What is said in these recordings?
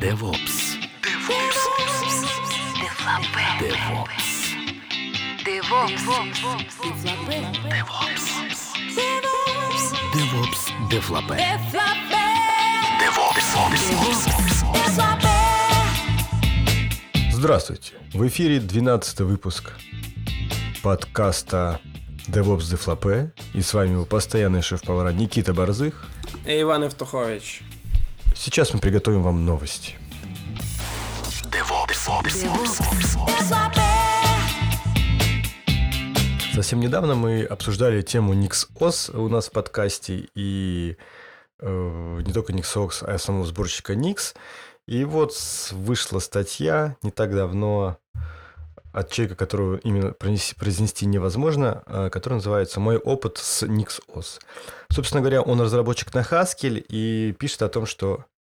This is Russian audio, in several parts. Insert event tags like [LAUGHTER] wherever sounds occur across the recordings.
DevOps. DevOps. DevOps. Дефлопе. Здравствуйте! В эфире 12 выпуск подкаста DevOps Дефлопе. И с вами его постоянный шеф-повара Никита Борзых. И Иван Евтухович. Сейчас мы приготовим вам новости. Совсем недавно мы обсуждали тему NixOS у нас в подкасте, и э, не только NixOS, а самого сборщика Nix. И вот вышла статья не так давно от человека, которую именно произнести, невозможно, а, который называется «Мой опыт с NixOS». Собственно говоря, он разработчик на Haskell и пишет о том, что э,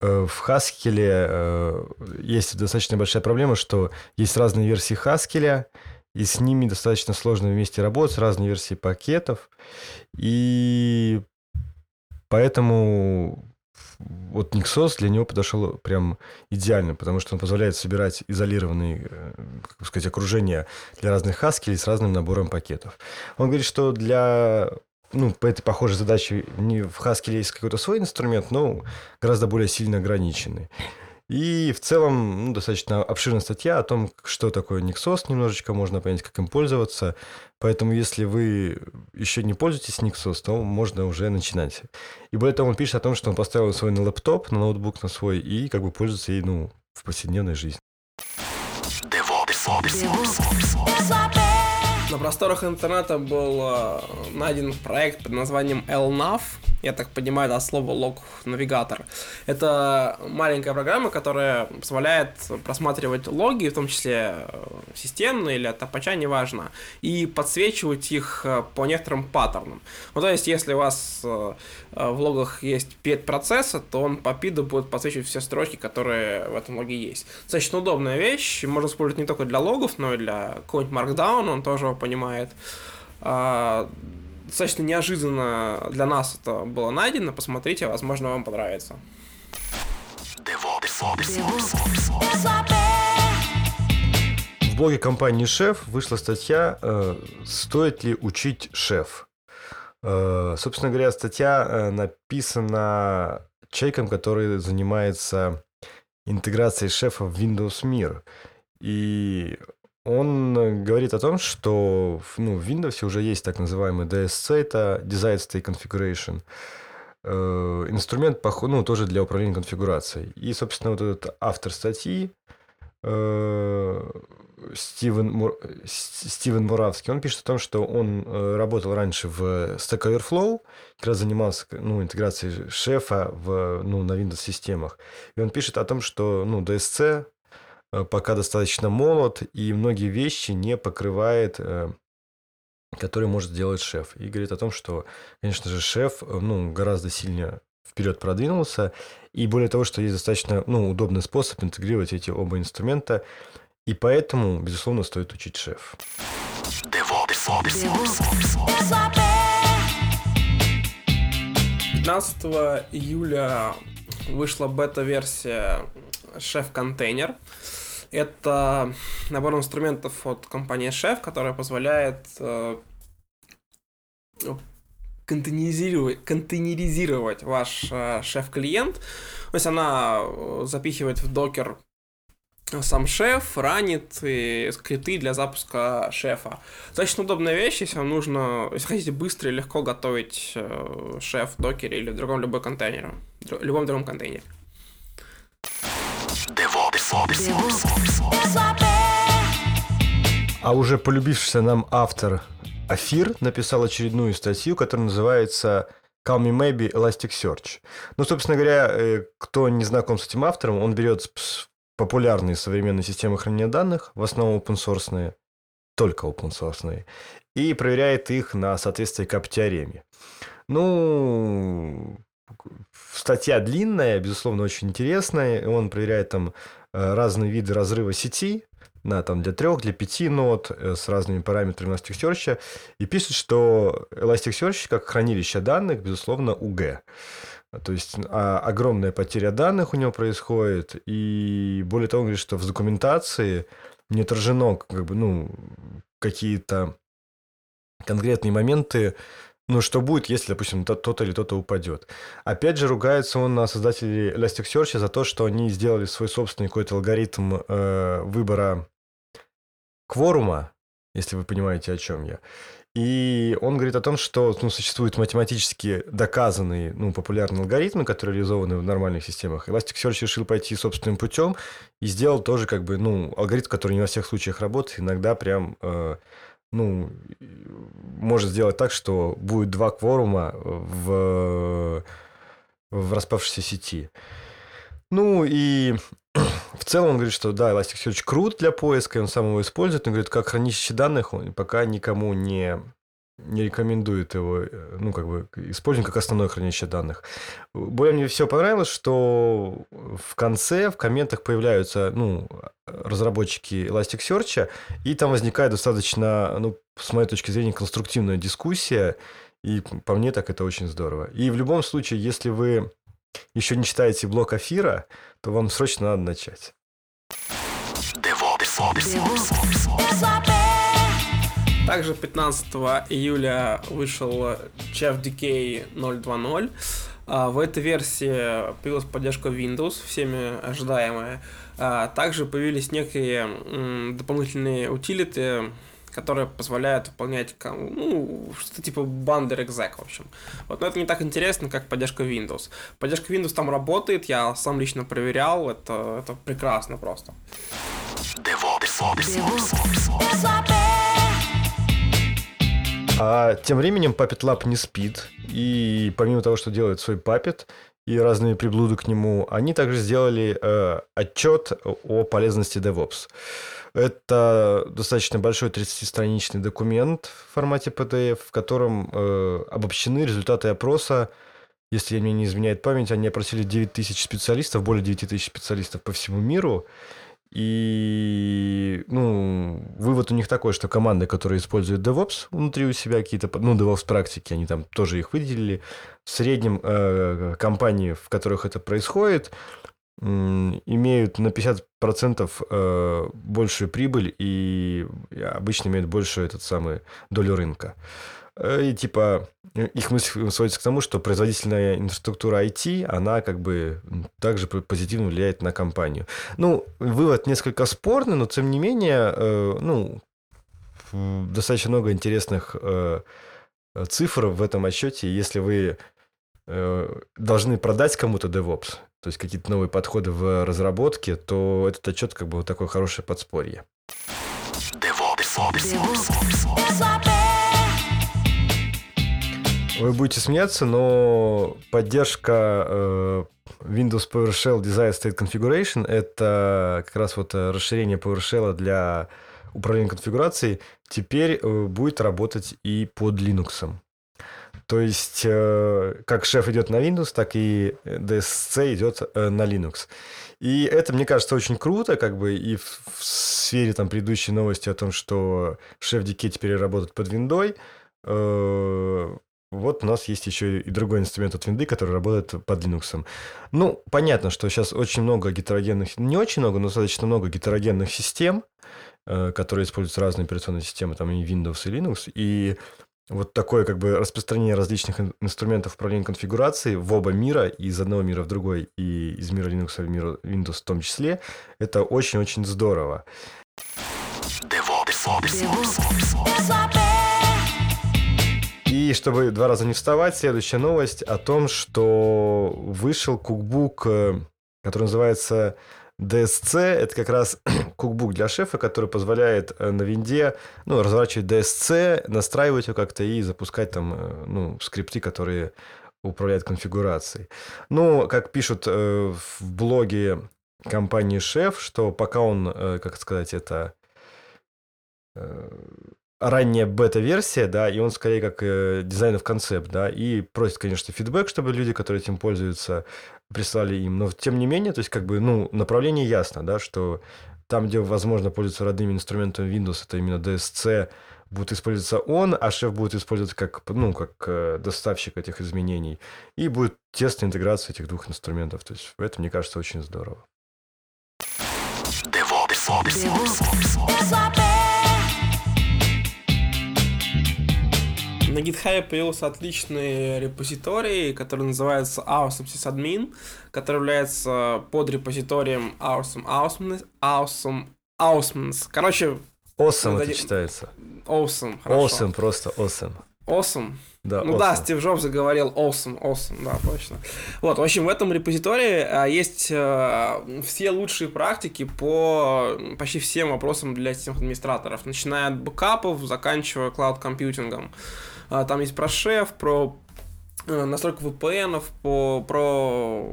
в Haskell э, есть достаточно большая проблема, что есть разные версии Haskell, и с ними достаточно сложно вместе работать, разные версии пакетов. И поэтому вот Nixos для него подошел прям идеально, потому что он позволяет собирать изолированные, э, как сказать, окружения для разных Haskell с разным набором пакетов. Он говорит, что для ну, по этой похожей задаче не в Haskell есть какой-то свой инструмент, но гораздо более сильно ограниченный. И в целом ну, достаточно обширная статья о том, что такое Nixos, немножечко можно понять, как им пользоваться. Поэтому, если вы еще не пользуетесь Nixos, то можно уже начинать. И более того, он пишет о том, что он поставил свой на лэптоп, на ноутбук на свой, и как бы пользуется ей, ну, в повседневной жизни. На просторах интернета был э, найден проект под названием LNAV. Я так понимаю, это от слова лог-навигатор. Это маленькая программа, которая позволяет просматривать логи, в том числе э, системные или от топача, неважно, и подсвечивать их э, по некоторым паттернам. Ну, то есть, если у вас в логах есть пет процесса, то он по пиду будет подсвечивать все строчки, которые в этом логе есть. Достаточно удобная вещь, можно использовать не только для логов, но и для какого-нибудь Markdown, он тоже его понимает. А, Достаточно неожиданно для нас это было найдено, посмотрите, возможно, вам понравится. В блоге компании «Шеф» вышла статья э, «Стоит ли учить шеф?». Э, собственно говоря, статья э, написана человеком, который занимается интеграцией шефа в Windows мир. И он э, говорит о том, что ну, в Windows уже есть так называемый DSC, это Desired State Configuration. Инструмент, ну, тоже для управления конфигурацией. И, собственно, вот этот автор статьи, Стивен, Мур- Стивен Муравский, он пишет о том, что он э, работал раньше в Stack Overflow, как раз занимался ну, интеграцией шефа в, ну, на Windows-системах. И он пишет о том, что ну, DSC э, пока достаточно молод, и многие вещи не покрывает, э, которые может сделать шеф. И говорит о том, что, конечно же, шеф ну, гораздо сильнее вперед продвинулся, и более того, что есть достаточно ну, удобный способ интегрировать эти оба инструмента, и поэтому, безусловно, стоит учить шеф. 15 июля вышла бета-версия Chef Container. Это набор инструментов от компании Chef, которая позволяет э, контейнеризировать, контейнеризировать ваш э, шеф-клиент. То есть она э, запихивает в докер сам шеф, ранит и скрипты для запуска шефа. Достаточно удобная вещь, если вам нужно, если хотите быстро и легко готовить э, шеф в докере или в другом любой контейнере, дру- любом другом контейнере. А уже полюбившийся нам автор Афир написал очередную статью, которая называется Call Me Maybe Elasticsearch. Ну, собственно говоря, э, кто не знаком с этим автором, он берет популярные современные системы хранения данных, в основном open source, только open source, и проверяет их на соответствие кап-теореме. Ну, статья длинная, безусловно, очень интересная. Он проверяет там э, разные виды разрыва сети, на, там, для трех, для пяти нод э, с разными параметрами Elasticsearch. И пишет, что Elasticsearch как хранилище данных, безусловно, УГ. То есть а, огромная потеря данных у него происходит, и более того, он говорит, что в документации не отражено как бы, ну, какие-то конкретные моменты, ну, что будет, если, допустим, тот-то или тот-то упадет. Опять же, ругается он на создателей Elasticsearch за то, что они сделали свой собственный какой-то алгоритм э, выбора кворума, если вы понимаете, о чем я. И он говорит о том, что ну, существуют математически доказанные, ну, популярные алгоритмы, которые реализованы в нормальных системах. Elasticsearch решил пойти собственным путем и сделал тоже как бы, ну, алгоритм, который не во всех случаях работает, иногда прям э, ну, может сделать так, что будет два кворума в, в распавшейся сети. Ну и [CLEARS THROAT] в целом он говорит, что да, Elasticsearch крут для поиска, и он сам его использует, но говорит, как хранилище данных он пока никому не не рекомендует его, э, ну, как бы, использовать как основное хранилище данных. Более мне все понравилось, что в конце, в комментах появляются, ну, разработчики Elasticsearch, и там возникает достаточно, ну, с моей точки зрения, конструктивная дискуссия, и по мне так это очень здорово. И в любом случае, если вы еще не читаете блок Афира, то вам срочно надо начать. Также 15 июля вышел Chef Decay 0.2.0. А, в этой версии появилась поддержка Windows, всеми ожидаемая. А, также появились некие дополнительные утилиты, которые позволяют выполнять ну, что-то типа бандер exec, в общем. Вот, но это не так интересно, как поддержка Windows. Поддержка Windows там работает, я сам лично проверял, это, это прекрасно просто. А тем временем Puppet Lab не спит. И помимо того, что делает свой Puppet и разные приблуды к нему, они также сделали э, отчет о полезности DevOps. Это достаточно большой 30-страничный документ в формате PDF, в котором э, обобщены результаты опроса если мне не изменяет память, они опросили 9 тысяч специалистов, более 9 тысяч специалистов по всему миру. И, ну, вывод у них такой, что команды, которые используют DevOps внутри у себя какие-то, ну, DevOps практики, они там тоже их выделили. В среднем э, компании, в которых это происходит, э, имеют на 50% э, большую прибыль и обычно имеют большую этот самый долю рынка. Э, и типа их мысль сводится к тому, что производительная инфраструктура IT, она как бы также позитивно влияет на компанию. Ну, вывод несколько спорный, но тем не менее, э, ну, достаточно много интересных э, цифр в этом отчете. Если вы должны продать кому-то DevOps, то есть какие-то новые подходы в разработке, то этот отчет как бы вот такое хорошее подспорье. DevOps. DevOps. DevOps. Вы будете смеяться, но поддержка э, Windows PowerShell Desired State Configuration – это как раз вот расширение PowerShell для управления конфигурацией, теперь э, будет работать и под Linux. То есть, э, как шеф идет на Windows, так и DSC идет на Linux. И это, мне кажется, очень круто, как бы и в, в сфере там предыдущей новости о том, что шеф DK теперь работает под Windows, вот у нас есть еще и другой инструмент от винды, который работает под Linux. Ну, понятно, что сейчас очень много гетерогенных, не очень много, но достаточно много гетерогенных систем, э, которые используют разные операционные системы, там и Windows, и Linux, и вот такое как бы распространение различных инструментов управления конфигурацией в оба мира, из одного мира в другой, и из мира Linux в мир Windows в том числе, это очень-очень здорово. DevOps. DevOps. DevOps. И чтобы два раза не вставать, следующая новость о том, что вышел кукбук, э, который называется DSC. Это как раз [CLEARS THROAT] кукбук для шефа, который позволяет э, на винде ну, разворачивать DSC, настраивать его как-то и запускать там э, ну, скрипты, которые управляют конфигурацией. Ну, как пишут в блоге компании Шеф, что пока он, как сказать, это ранняя бета-версия, да, и он скорее как э, дизайнов концепт, да, и просит, конечно, фидбэк, чтобы люди, которые этим пользуются, прислали им. Но тем не менее, то есть как бы, ну, направление ясно, да, что там, где возможно пользоваться родными инструментами Windows, это именно DSC, будет использоваться он, а шеф будет использоваться как, ну, как э, доставщик этих изменений. И будет тесная интеграция этих двух инструментов. То есть это, мне кажется, очень здорово. На GitHub появился отличный репозиторий, который называется Awesome Sysadmin, который является подрепозиторием Awesome Awesome Awesome Awesome. Короче, Awesome это читается. Awesome, хорошо. Awesome, просто awesome. Awesome. Да, ну awesome. да, Стив Джобс заговорил awesome, awesome, да, точно. Вот, в общем, в этом репозитории а, есть а, все лучшие практики по почти всем вопросам для системных администраторов, начиная от бэкапов, заканчивая клауд-компьютингом. А, там есть про шеф, про э, настройку VPN, по, про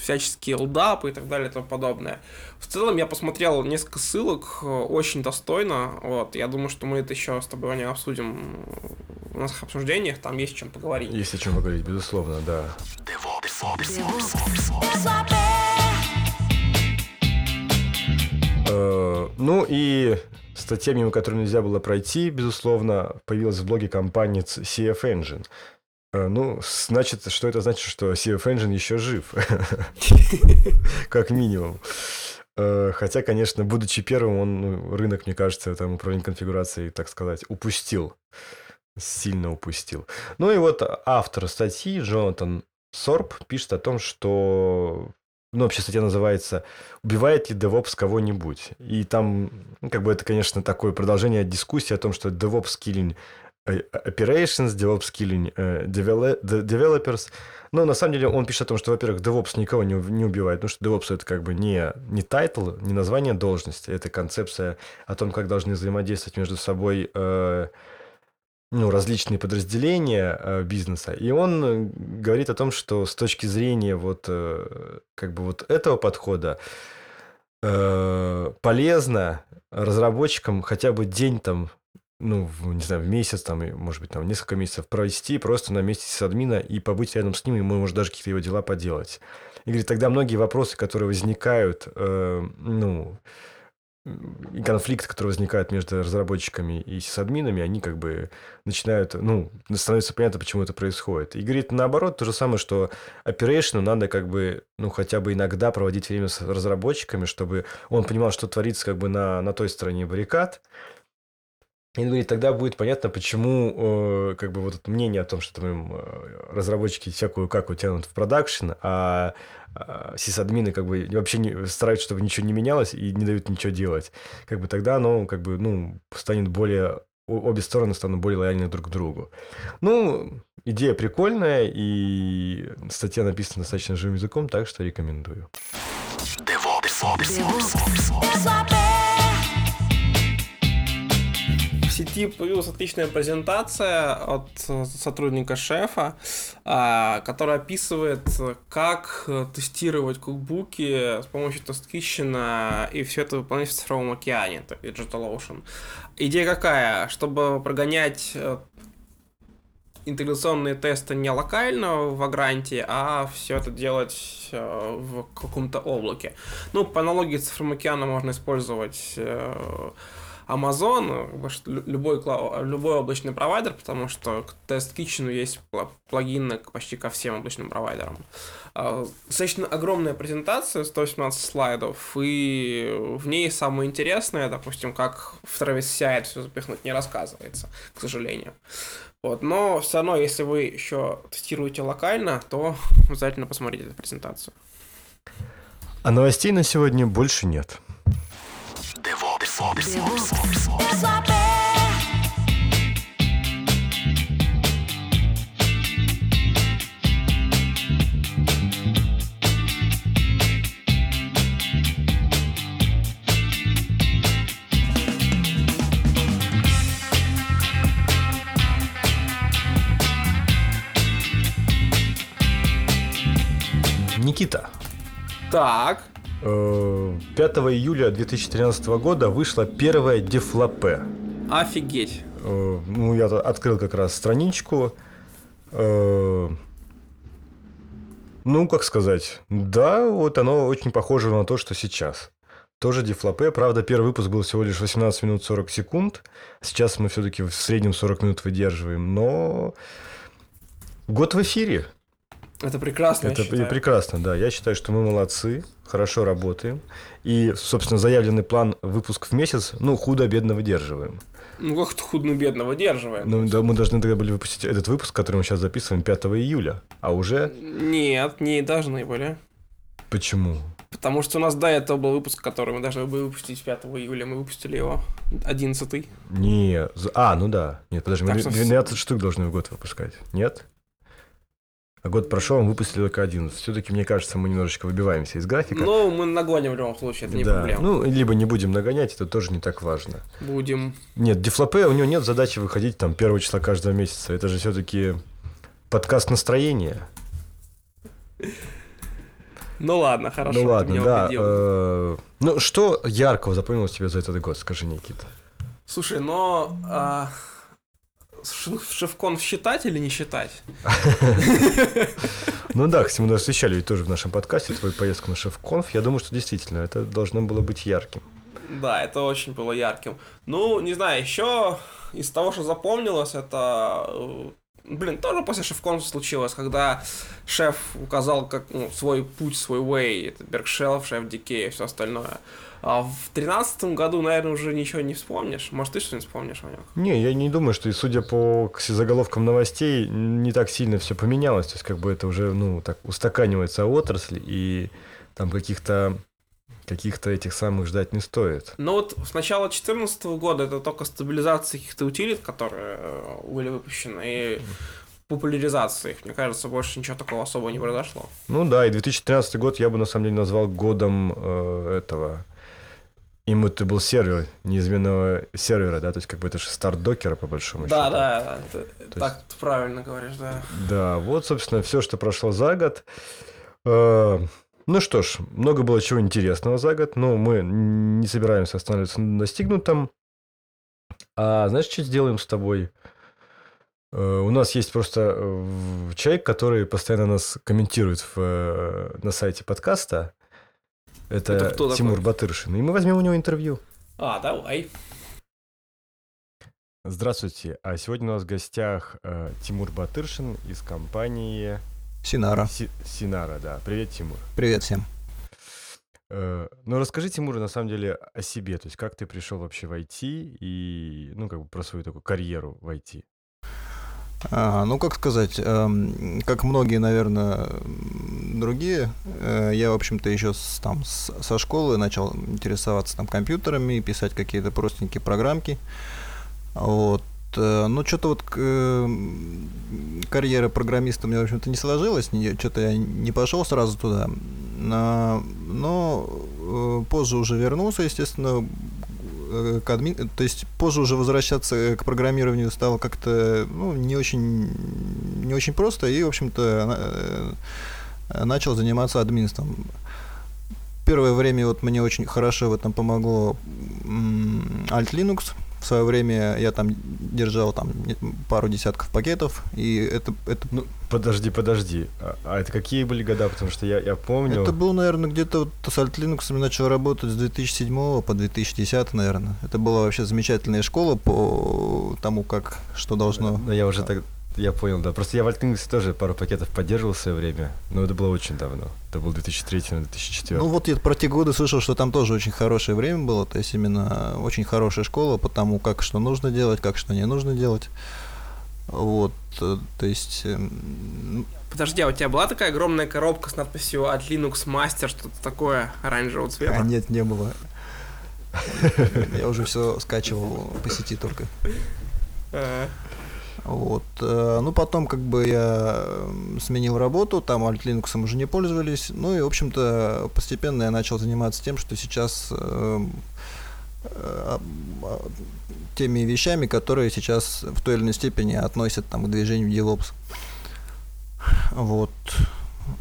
всяческие лдапы и так далее и тому подобное. В целом я посмотрел несколько ссылок, э, очень достойно. Вот, я думаю, что мы это еще с тобой не обсудим в наших обсуждениях, там есть о чем поговорить. Есть о чем поговорить, безусловно, да. Э, ну и статья, мимо которой нельзя было пройти, безусловно, появилась в блоге компании CF Engine. Э, ну, значит, что это значит, что CF Engine еще жив. [LAUGHS] Как минимум. Э, хотя, конечно, будучи первым, он ну, рынок, мне кажется, там управление конфигурацией, так сказать, упустил. Сильно упустил. Ну и вот автор статьи, Джонатан Сорб, пишет о том, что ну, вообще статья называется «Убивает ли DevOps кого-нибудь?» И там, ну, как бы это, конечно, такое продолжение дискуссии о том, что DevOps killing operations, DevOps killing developers. Но на самом деле он пишет о том, что, во-первых, DevOps никого не, убивает, потому что DevOps это как бы не, не title, не название должности, это концепция о том, как должны взаимодействовать между собой э, ну, различные подразделения э, бизнеса. И он э, говорит о том, что с точки зрения вот э, как бы вот этого подхода э, полезно разработчикам хотя бы день там ну, в, не знаю, в месяц, там, может быть, там, несколько месяцев провести просто на месте с админа и побыть рядом с ним, и, может, даже какие-то его дела поделать. И говорит, тогда многие вопросы, которые возникают, э, ну, и конфликты, которые возникают между разработчиками и сисадминами, они как бы начинают, ну, становится понятно, почему это происходит. И говорит, наоборот, то же самое, что оперейшну надо как бы, ну, хотя бы иногда проводить время с разработчиками, чтобы он понимал, что творится как бы на, на той стороне баррикад, и говорит, тогда будет понятно, почему э, как бы вот это мнение о том, что там э, разработчики всякую как тянут в продакшн, а э, сисадмины как бы вообще не, стараются, чтобы ничего не менялось и не дают ничего делать. Как бы тогда оно как бы, ну, станет более обе стороны станут более лояльны друг к другу. Ну, идея прикольная, и статья написана достаточно живым языком, так что рекомендую. В сети появилась отличная презентация от сотрудника шефа, а, которая описывает, как тестировать кукбуки с помощью TestKitchen, и все это выполнять в цифровом океане, это DigitalOcean. Идея какая? Чтобы прогонять э, интеграционные тесты не локально в Агранте, а все это делать э, в каком-то облаке. Ну, по аналогии с цифровым океаном можно использовать Amazon, любой, любой облачный провайдер, потому что к TestKitchen есть плагины почти ко всем облачным провайдерам. А, достаточно огромная презентация, 118 слайдов, и в ней самое интересное, допустим, как в Travis CI все запихнуть, не рассказывается, к сожалению. Вот, но все равно, если вы еще тестируете локально, то обязательно посмотрите эту презентацию. А новостей на сегодня больше нет. Никита. Так. 5 июля 2013 года вышла первая дефлопе. Офигеть. Ну, я открыл как раз страничку. Ну, как сказать, да, вот оно очень похоже на то, что сейчас. тоже дефлопе. Правда, первый выпуск был всего лишь 18 минут 40 секунд. Сейчас мы все-таки в среднем 40 минут выдерживаем. Но год в эфире. Это прекрасно, Это прекрасно, да. Я считаю, что мы молодцы, хорошо работаем. И, собственно, заявленный план выпуск в месяц, ну, худо-бедно выдерживаем. Ну, как-то худно-бедно выдерживаем. Ну, да, мы должны тогда были выпустить этот выпуск, который мы сейчас записываем 5 июля. А уже... Нет, не должны были. Почему? Потому что у нас до этого был выпуск, который мы должны были выпустить 5 июля. Мы выпустили его 11 Не... за- А, ну да. Нет, подожди, мы Так что 12 штук должны в год выпускать. Нет? А год прошел, мы выпустили только 11. Все-таки, мне кажется, мы немножечко выбиваемся из графика. Но мы нагоним в любом случае, это не да. проблема. Ну, либо не будем нагонять, это тоже не так важно. Будем. Нет, Дефлопе, у него нет задачи выходить там первого числа каждого месяца. Это же все-таки подкаст настроения. Ну ладно, хорошо. ну ладно, да. э, Ну, что яркого запомнилось тебе за этот год, скажи, Никита? Слушай, но а, ш- шеф-конф считать или не считать? [LAUGHS] Ну да, кстати, мы даже освещали ведь тоже в нашем подкасте твою поездку на шеф-конф. Я думаю, что действительно это должно было быть ярким. Да, это очень было ярким. Ну, не знаю, еще из того, что запомнилось, это... Блин, тоже после шеф-конф случилось, когда шеф указал как, ну, свой путь, свой way, это Бергшелф, шеф Дикей и все остальное. А в тринадцатом году, наверное, уже ничего не вспомнишь. Может, ты что-нибудь вспомнишь о нем? Не, я не думаю, что, и судя по заголовкам новостей, не так сильно все поменялось. То есть, как бы это уже, ну, так устаканивается отрасль, и там каких-то каких-то этих самых ждать не стоит. Ну вот с начала 2014 года это только стабилизация каких-то утилит, которые э, были выпущены, и популяризация их. Мне кажется, больше ничего такого особо не произошло. Ну да, и 2013 год я бы на самом деле назвал годом э, этого immutable сервера, неизменного сервера, да, то есть как бы это же старт докера по большому Да, счету. да, да, есть- так ты правильно говоришь, да. Да, вот, собственно, все, что прошло за год. Э, Ну что ж, много было чего интересного за год, но мы не собираемся останавливаться на достигнутом. А знаешь, что сделаем с тобой? Э, У нас есть просто э, человек, который постоянно нас комментирует в, э, на сайте подкаста. Это, Это кто такой? Тимур Батыршин. И мы возьмем у него интервью. А, давай. Здравствуйте. А сегодня у нас в гостях Тимур Батыршин из компании Синара. Си- Синара. Да. Привет, Тимур. Привет всем. Э, Ну, расскажи, Тимур, на самом деле о себе. То есть, как ты пришел вообще в IT и, ну, как бы про свою такую карьеру в IT. А, ну, как сказать, эм, как многие, наверное, другие, э, я, в общем-то, еще с, там, с- со школы начал интересоваться там компьютерами, писать какие-то простенькие программки. Вот. Э, Ну, что-то вот к- м, карьера программиста у меня, в общем-то, не сложилась, что-то я не пошел сразу туда. На- Но э, позже уже вернулся, естественно, э, к админ, то есть позже уже возвращаться к программированию стало как-то ну, не очень не очень просто и в общем-то на- начал заниматься админством. Первое время вот мне очень хорошо в этом помогло Alt Linux. В свое время я там держал там пару десятков пакетов, и это, это, Ну, подожди, подожди. А, а это какие были года? Потому что я, я помню... это было, наверное, где-то вот с Alt Linux начал работать с 2007 по 2010, наверное. Это была вообще замечательная школа по тому, как что должно. Ну, я уже так... Я понял, да. Просто я в Altlinux тоже пару пакетов поддерживал в свое время, но это было очень давно. Это был 2003-2004. Ну вот я про те годы слышал, что там тоже очень хорошее время было, то есть именно очень хорошая школа по тому, как что нужно делать, как что не нужно делать. Вот, э, то есть, эм, Подожди, а у тебя была такая огромная коробка с надписью от Linux Master, что-то такое оранжевого цвета? а нет, не было. Я уже все скачивал по сети только. Вот. э, Ну, потом как бы я сменил работу, там Alt Linux уже не пользовались. Ну и, в общем-то, постепенно я начал заниматься тем, что сейчас эм, э, теми вещами, которые сейчас в той или иной степени относят там, к движению DevOps. Вот.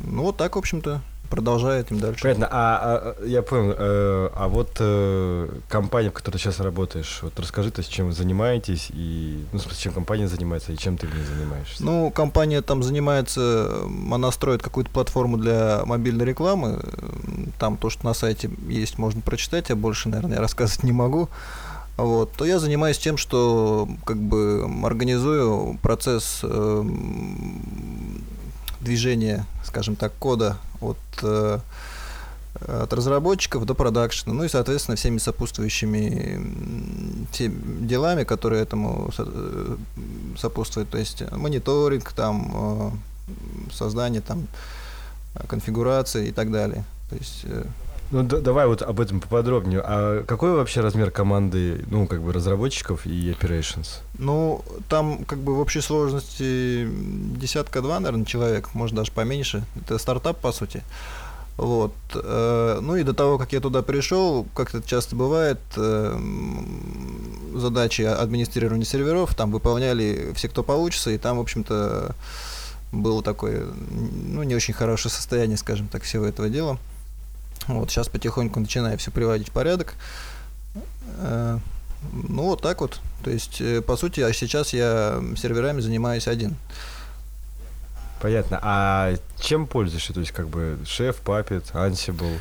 Ну, вот так, в общем-то. Продолжаю этим дальше. Понятно. А, а, я понял. Э, а вот э, компания, в которой ты сейчас работаешь, вот расскажи, то есть, чем вы занимаетесь и, ну, в смысле, чем компания занимается и чем ты в ней занимаешься? Ну, компания там занимается, она строит какую-то платформу для мобильной рекламы. Там то, что на сайте есть, можно прочитать, я больше, наверное, рассказывать не могу. Вот, то я занимаюсь тем, что как бы организую процесс э, движения, скажем так, кода от, э, от разработчиков до продакшена, ну и, соответственно, всеми сопутствующими всеми делами, которые этому э, сопутствуют, то есть мониторинг, там, э, создание там, конфигурации и так далее. То есть ну, да, давай вот об этом поподробнее. А какой вообще размер команды, ну, как бы разработчиков и operations? Ну, там как бы в общей сложности десятка-два, наверное, человек, может даже поменьше. Это стартап, по сути. Вот. Э, ну и до того, как я туда пришел, как это часто бывает, э, задачи администрирования серверов там выполняли все, кто получится, и там, в общем-то, было такое, ну, не очень хорошее состояние, скажем так, всего этого дела. Вот сейчас потихоньку начинаю все приводить в порядок. Э, ну, вот так вот. То есть, э, по сути, а сейчас я серверами занимаюсь один. Понятно. А чем пользуешься? То есть, как бы, шеф, папет, Ansible?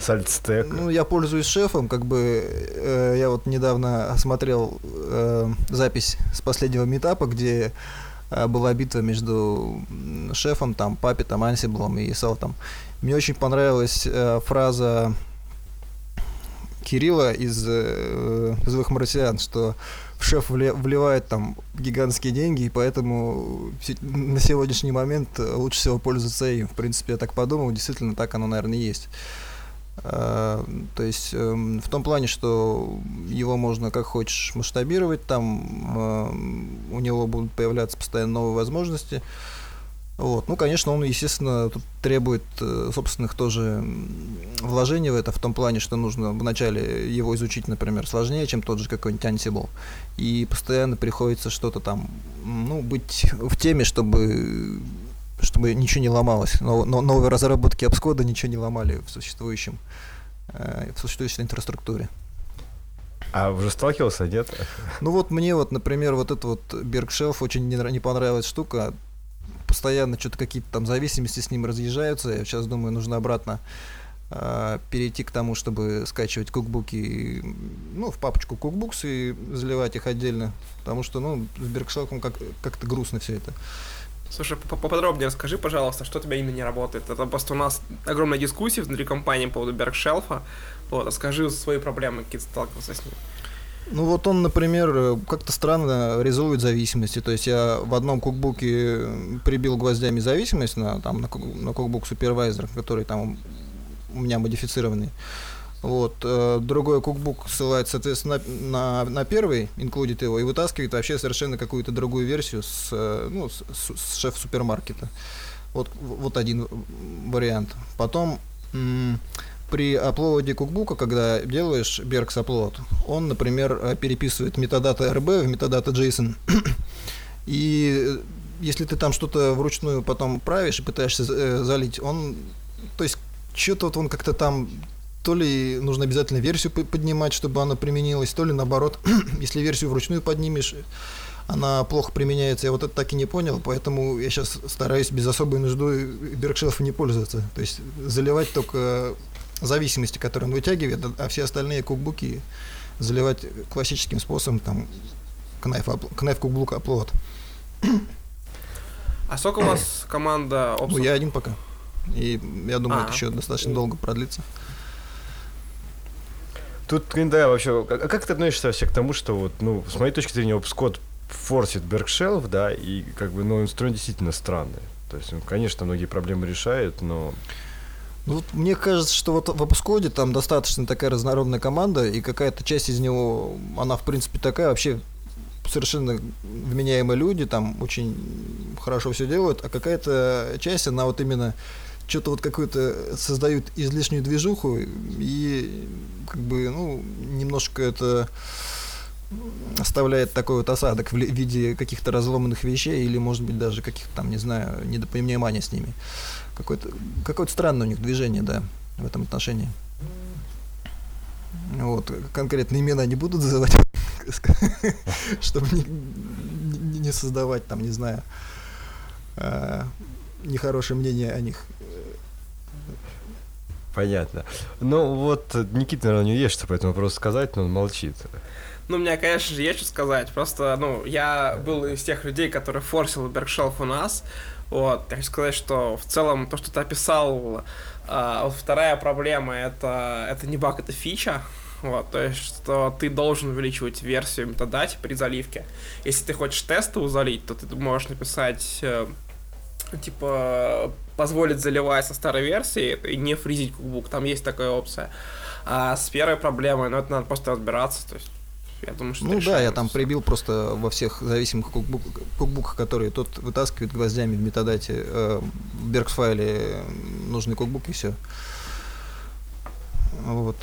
Сальтстек. Ну, я пользуюсь шефом, как бы э, я вот недавно осмотрел э, запись с последнего метапа, где была битва между шефом, там, папетом, ансиблом и салтом. Мне очень понравилась э, фраза Кирилла из э, «Злых марсиан», что шеф вливает там гигантские деньги, и поэтому на сегодняшний момент лучше всего пользоваться им. В принципе, я так подумал, действительно так оно, наверное, есть. Uh, то есть uh, в том плане, что его можно как хочешь масштабировать, там uh, у него будут появляться постоянно новые возможности. Вот. Ну, конечно, он, естественно, тут требует э, собственных тоже вложений в это, в том плане, что нужно вначале его изучить, например, сложнее, чем тот же какой-нибудь Ansible. И постоянно приходится что-то там, ну, быть в теме, чтобы чтобы ничего не ломалось. Но, но, новые разработки обскода ничего не ломали в существующем, э, в существующей инфраструктуре. А уже сталкивался, нет? Ну вот мне вот, например, вот эта вот Bergshelf очень не, не понравилась штука постоянно что-то какие-то там зависимости с ним разъезжаются. Я сейчас думаю, нужно обратно э, перейти к тому, чтобы скачивать кукбуки, ну, в папочку кукбукс и заливать их отдельно, потому что, ну, с Беркшелком как- как-то грустно все это. Слушай, поподробнее расскажи, пожалуйста, что у тебя именно не работает. Это просто у нас огромная дискуссия внутри компании по поводу Беркшелфа. Вот, расскажи свои проблемы, какие сталкивался с ним. Ну вот он, например, как-то странно резолвирует зависимости. То есть я в одном кукбуке прибил гвоздями зависимость на, там, на, на кукбук Supervisor, который там у меня модифицированный. Вот. Э, другой кукбук ссылает, соответственно, на, на, на первый, инклюдит его, и вытаскивает вообще совершенно какую-то другую версию с, э, ну, с, с шеф-супермаркета. Вот, вот один вариант. Потом при оплоде кукбука, когда делаешь Berks upload, он, например, э, переписывает метадата RB в метадата JSON. [COUGHS] И если ты там что-то вручную потом правишь и пытаешься залить, он, то есть что-то вот он как-то там то ли нужно обязательно версию поднимать, чтобы она применилась, то ли наоборот, [CLEARS THROAT] если версию вручную поднимешь, она плохо применяется. Я вот это так и не понял, поэтому я сейчас стараюсь без особой нужды Беркшелфа не пользоваться. То есть заливать только зависимости, которые он вытягивает, а все остальные кукбуки заливать классическим способом, там, knife, knife кукбук upload. А сколько у вас команда Ну, я один пока. И я думаю, а, это еще достаточно долго продлится. Тут, да, вообще, а как ты относишься вообще к тому, что вот, ну, с моей точки зрения, Обскот форсит Bergshell, да, и как бы, ну, инструмент действительно странный. То есть, ну, конечно, многие проблемы решает, но ну, вот мне кажется, что вот в Апускоде там достаточно такая разнородная команда, и какая-то часть из него, она, в принципе, такая вообще совершенно вменяемые люди, там очень хорошо все делают, а какая-то часть, она вот именно что-то вот какую-то создают излишнюю движуху, и как бы, ну, немножко это оставляет такой вот осадок в виде каких-то разломанных вещей или, может быть, даже каких-то там, не знаю, недопонимания с ними. Какое-то какое странное у них движение, да, в этом отношении. Вот, конкретные имена [LAUGHS] не буду называть, чтобы не создавать там, не знаю, э, нехорошее мнение о них. Понятно. Ну вот Никита, наверное, не есть что по этому вопросу сказать, но он молчит. Ну, у меня, конечно же, есть что сказать. Просто, ну, я был из тех людей, которые форсил Беркшелф у нас. Вот, я хочу сказать, что в целом то, что ты описал, а, вот вторая проблема это, это не баг, это фича. Вот, то есть, что ты должен увеличивать версию метадати при заливке. Если ты хочешь тесты залить, то ты можешь написать э, типа позволить заливать со старой версии и не фризить кукбук. Там есть такая опция. А с первой проблемой, ну, это надо просто разбираться. То есть, я думаю, что Ну да, я там прибил просто во всех зависимых кукбук- кукбуках, которые тот вытаскивает гвоздями в метадате, э, в Беркс файле нужный кукбук и все. Вот.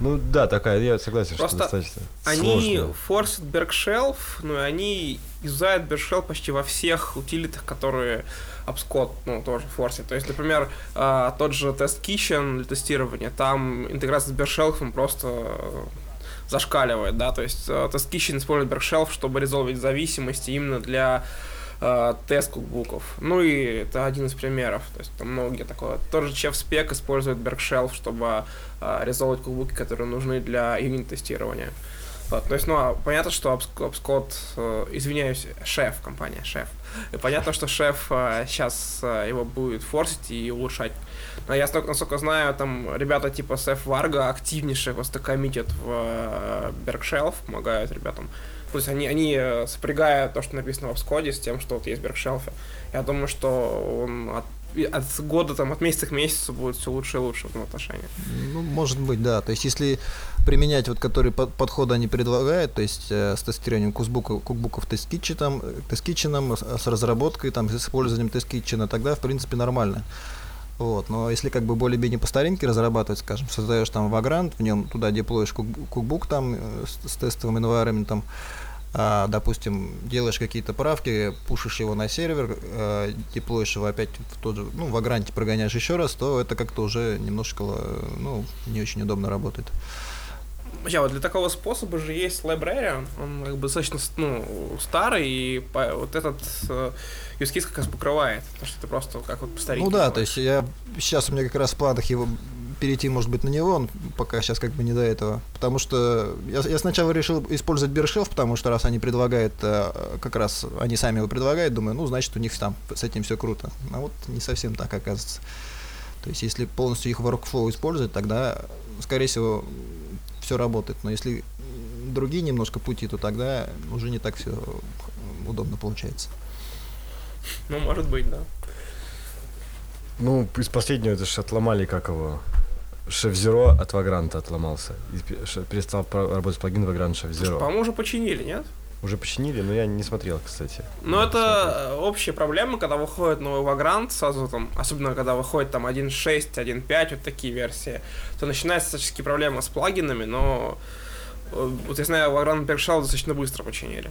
Ну да, такая, я согласен, Просто что достаточно Они сложно. форсят Беркшелф, ну и они юзают Беркшелф почти во всех утилитах, которые Upscot, ну, тоже форсит. То есть, например, а, тот же Test Kitchen для тестирования, там интеграция с Беркшелфом просто э, зашкаливает, да, то есть э, Test Kitchen использует Беркшелф, чтобы резолвить зависимости именно для э, тест кукбуков. Ну и это один из примеров, то есть там много где такое. Тот же Chef Spec использует Bergshell, чтобы э, резолвить кукбуки, которые нужны для юнит-тестирования. Вот, то есть, ну, а понятно, что Upscot, э, извиняюсь, шеф, компания, шеф. И понятно, что шеф сейчас его будет форсить и улучшать. Но я, насколько, знаю, там ребята типа Сеф Варга активнейшие просто коммитят в э, Bergshell, помогают ребятам. То есть они, они э, сопрягают то, что написано в Upscode с тем, что вот есть в Bergshell. Я думаю, что он от, от года, там, от месяца к месяцу будет все лучше и лучше в этом отношении. Ну, может быть, да. То есть, если применять вот которые под- подходы они предлагают, то есть э, с тестированием кукбука, кукбуков тест-китченом, тест-китченом, с, с разработкой, там, с использованием тест-китчена, тогда, в принципе, нормально. Вот, но если как бы более-менее по старинке разрабатывать, скажем, создаешь там вагрант, в нем туда деплоишь кук- кукбук там э, с, с тестовым environment, а, допустим, делаешь какие-то правки, пушишь его на сервер, деплоишь его опять в тот же, ну, в Агранте прогоняешь еще раз, то это как-то уже немножко, э, ну, не очень удобно работает. Хотя вот для такого способа же есть Librarian, он как бы достаточно ну, старый, и по- вот этот э, use case как раз покрывает, потому что это просто как вот по старинке Ну да, то есть я сейчас у меня как раз в планах его перейти, может быть, на него, он пока сейчас как бы не до этого. Потому что я, я сначала решил использовать Бершелф, потому что раз они предлагают, э, как раз они сами его предлагают, думаю, ну, значит, у них там с этим все круто. А вот не совсем так оказывается. То есть, если полностью их workflow использовать, тогда, скорее всего, все работает. Но если другие немножко пути, то тогда уже не так все удобно получается. Ну, может быть, да. Ну, из последнего это же отломали, как его, Шеф Зеро от Вагранта отломался. И перестал работать плагин Vagrant Шеф Слушай, Zero. по-моему, уже починили, нет? Уже починили, но я не смотрел, кстати. Но смотрел. это э, общая проблема, когда выходит новый Vagrant сразу там, особенно когда выходит там 1.6, 1.5, вот такие версии, то начинаются всяческие проблемы с плагинами, но э, вот я знаю, Vagrant Berkshell достаточно быстро починили.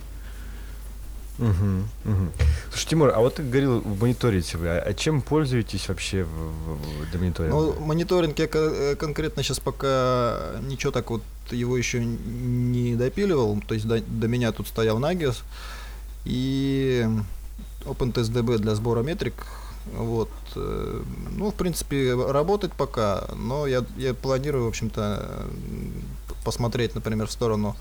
Мгм, мгм. Слушай, Тимур, а вот ты говорил, мониторите вы, а, а чем пользуетесь вообще в, в- для мониторинга? Ну, мониторинг я э, конкретно сейчас пока ничего так вот его еще не допиливал. То есть до, до меня тут стоял Nagios и OpenTestDB для сбора метрик. Вот. э, Ну, в принципе, работать пока, но я, я планирую, в общем-то, посмотреть, например, в сторону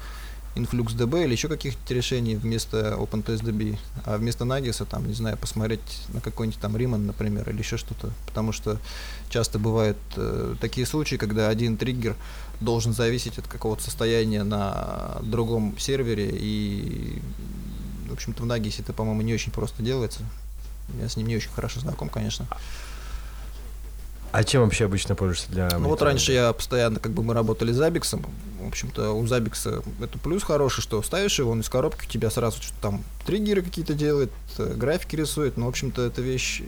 InfluxDB или еще каких-то решений вместо OpenTestDB, а вместо Nagios, там, не знаю, посмотреть на какой-нибудь там Riemann, например, или еще что-то, потому что часто бывают э, такие случаи, когда один триггер должен зависеть от какого-то состояния на другом сервере, и, в общем-то, в Nagios это, по-моему, не очень просто делается. Я с ним не очень хорошо знаком, конечно. А чем вообще обычно пользуешься для Ну вот раньше я постоянно, как бы мы работали с Забиксом. В общем-то, у Забикса это плюс хороший, что ставишь его, он из коробки у тебя сразу что-то там триггеры какие-то делает, э, графики рисует. Но, в общем-то, эта вещь э,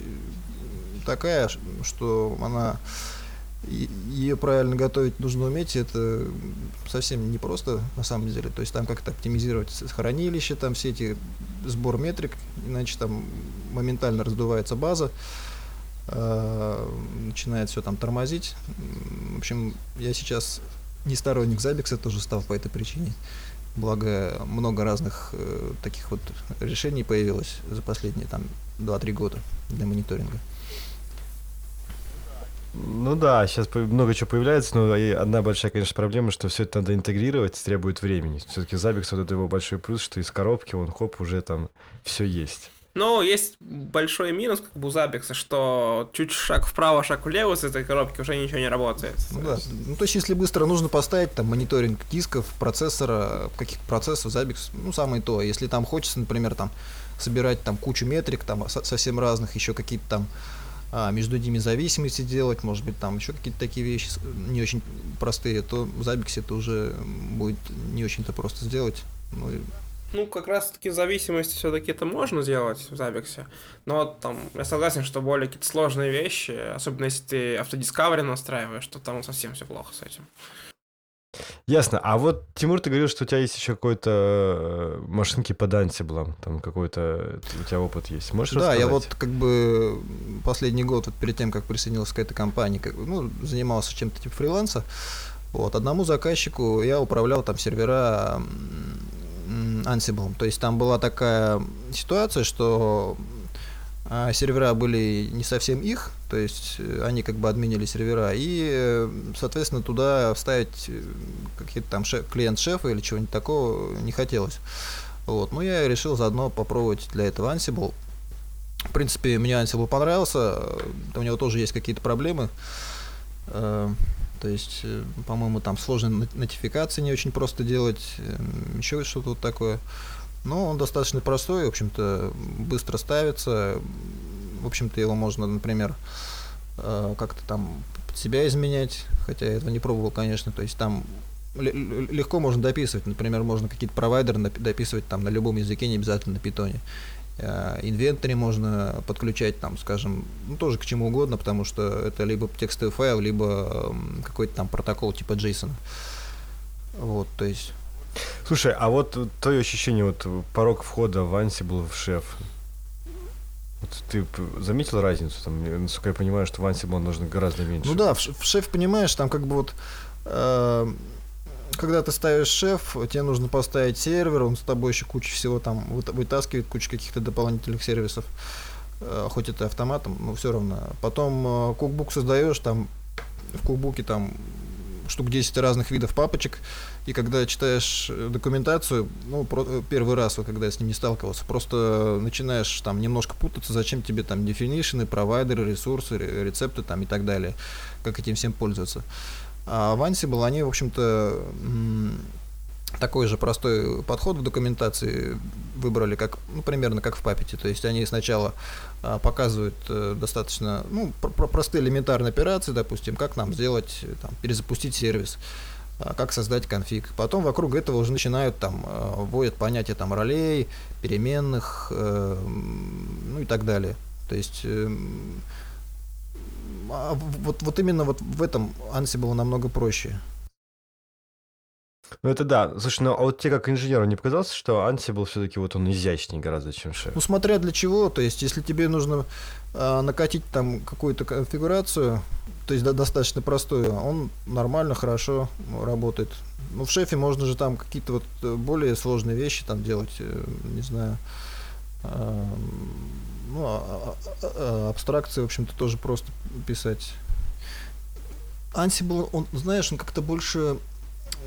такая, что она ее правильно готовить нужно уметь, это совсем не просто на самом деле. То есть там как-то оптимизировать хранилище, там все эти сбор метрик, иначе там моментально раздувается база, начинает все там тормозить. В общем, я сейчас не сторонник Забикса тоже стал по этой причине. Благо, много разных э, таких вот решений появилось за последние там 2-3 года для мониторинга. Ну да, сейчас много чего появляется, но и одна большая, конечно, проблема, что все это надо интегрировать, требует времени. Все-таки Zabbix, вот это его большой плюс, что из коробки он, хоп, уже там все есть. Но есть большой минус, как бы у Zabbix, что чуть шаг вправо, шаг влево с этой коробки уже ничего не работает. Ну, да. ну то есть, если быстро нужно поставить там мониторинг дисков, процессора, каких-то процессов, Zabbix, ну самое то. Если там хочется, например, там собирать там кучу метрик, там совсем разных, еще какие-то там а, между ними зависимости делать, может быть, там еще какие-то такие вещи не очень простые, то в Zabbix это уже будет не очень-то просто сделать. Ну, ну, как раз таки зависимости все-таки это можно сделать в Zabbix. Но вот там я согласен, что более какие-то сложные вещи, особенно если ты автодискавери настраиваешь, то там совсем все плохо с этим. Ясно. А вот, Тимур, ты говорил, что у тебя есть еще какой-то э, машинки под антиблом, там какой-то у тебя опыт есть. Можешь Да, рассказать? я вот как бы последний год, вот перед тем, как присоединился к этой компании, как, ну, занимался чем-то типа фриланса. Вот, одному заказчику я управлял там сервера Ansible. То есть там была такая ситуация, что а сервера были не совсем их, то есть э, они как бы отменили сервера, и, э, соответственно, туда вставить э, какие-то там шеф, клиент-шефа или чего-нибудь такого не хотелось. Вот. Ну, я решил заодно попробовать для этого Ansible. В принципе, мне Ansible понравился, у него тоже есть какие-то проблемы. То есть, по-моему, там сложные нотификации не очень просто делать, еще что-то вот такое. Но он достаточно простой, в общем-то, быстро ставится. В общем-то, его можно, например, э, как-то там под себя изменять, хотя я этого не пробовал, конечно. То есть там легко можно дописывать. Например, можно какие-то провайдеры дописывать там на любом языке, не обязательно на питоне. Э, инвентарь можно подключать там, скажем, ну, тоже к чему угодно, потому что это либо текстовый файл, либо какой-то там протокол типа JSON. Вот, то есть Слушай, а вот твое ощущение, вот порог входа в Ansible в шеф, вот ты заметил разницу? Там, насколько я понимаю, что в Ansible нужно гораздо меньше. Ну да, в, в шеф, понимаешь, там как бы вот э, когда ты ставишь шеф, тебе нужно поставить сервер, он с тобой еще кучу всего там вытаскивает, кучу каких-то дополнительных сервисов, э, хоть это автоматом, но все равно. Потом э, кукбук создаешь, там в кукбуке там штук 10 разных видов папочек, и когда читаешь э, документацию, ну, про, первый раз, вот, когда я с ним не сталкивался, просто начинаешь там немножко путаться, зачем тебе там definition, провайдеры, ресурсы, рецепты там и так далее, как этим всем пользоваться. А в Ansible они, в общем-то, такой же простой подход в документации выбрали, как, ну, примерно как в папете. То есть они сначала а, показывают э, достаточно ну, про простые элементарные операции, допустим, как нам сделать, там, перезапустить сервис. А, как создать конфиг. Потом вокруг этого уже начинают там а, вводят понятие там ролей, переменных, э, ну и так далее. То есть э, а вот, вот именно вот в этом Ansible намного проще. Ну это да. Слушай, ну а вот тебе как инженеру не показалось, что Ansible все-таки вот он изящнее гораздо, чем шеф? Ну смотря для чего, то есть если тебе нужно э, накатить там какую-то конфигурацию, то есть да, достаточно простую, он нормально, хорошо работает. Ну в шефе можно же там какие-то вот э, более сложные вещи там делать, э, не знаю, э, ну, а, а, а, абстракции, в общем-то, тоже просто писать. Ansible, он, знаешь, он как-то больше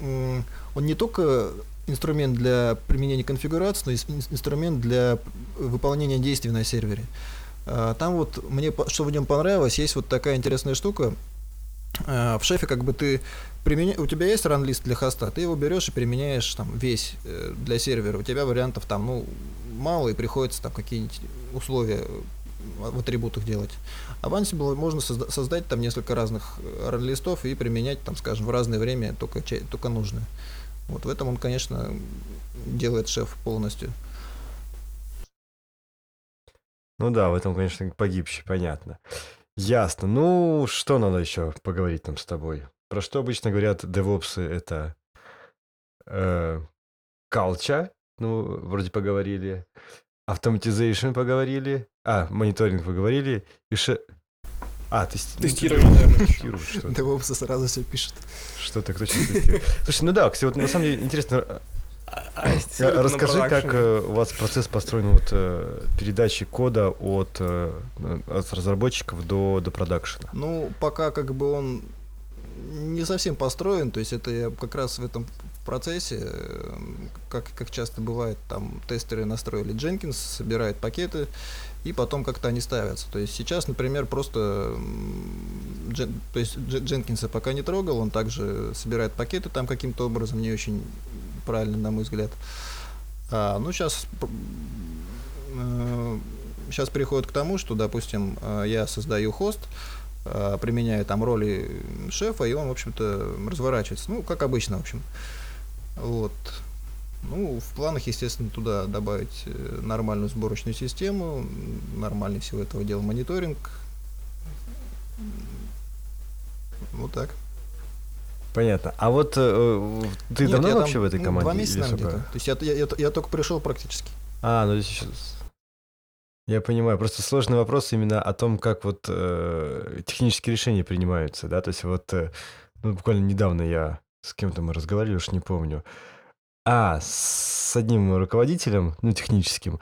он не только инструмент для применения конфигурации, но и инструмент для выполнения действий на сервере. Там вот мне, что в нем понравилось, есть вот такая интересная штука. А, в шефе как бы ты применя... у тебя есть ранлист для хоста, ты его берешь и применяешь там весь э, для сервера. У тебя вариантов там ну мало и приходится там какие-нибудь условия в атрибутах делать. А в Ansible можно созда- создать там несколько разных э, ранлистов и применять там, скажем, в разное время только, только нужное. Вот в этом он, конечно, делает шеф полностью. Ну да, в этом, конечно, погибший, понятно. Ясно. Ну, что надо еще поговорить там с тобой? Про что обычно говорят девопсы? Это э, ну, вроде поговорили. Автоматизation поговорили. А, мониторинг поговорили. И ше... А, тест... ну, Тестирование, наверное. тестируют что-то. DevOps сразу все пишет. Что-то кто сейчас тестирует. Слушай, ну да, кстати, вот на самом деле интересно, Расскажи, как э, у вас процесс построен вот э, передачи кода от, э, от разработчиков до, до продакшена. Ну, пока как бы он не совсем построен, то есть это я как раз в этом процессе, как, как часто бывает, там тестеры настроили Jenkins, собирают пакеты, и потом как-то они ставятся. То есть сейчас, например, просто Джен- то есть Дж- Дженкинса пока не трогал, он также собирает пакеты там каким-то образом, не очень правильно, на мой взгляд. А, ну, сейчас сейчас приходит к тому, что, допустим, э, я создаю хост, э, применяю там роли шефа, и он, в общем-то, разворачивается. Ну, как обычно, в общем. Вот. Ну, в планах, естественно, туда добавить э, нормальную сборочную систему, нормальный всего этого дела мониторинг. Вот так. Понятно. А вот э, ты Нет, давно я там, вообще в этой ну, команде? Два месяца, наверное, где-то. То есть я, я, я, я только пришел практически. А, ну сейчас... Я понимаю, просто сложный вопрос именно о том, как вот э, технические решения принимаются, да, то есть вот, э, ну, буквально недавно я с кем-то мы разговаривали, уж не помню, а, с одним руководителем, ну, техническим,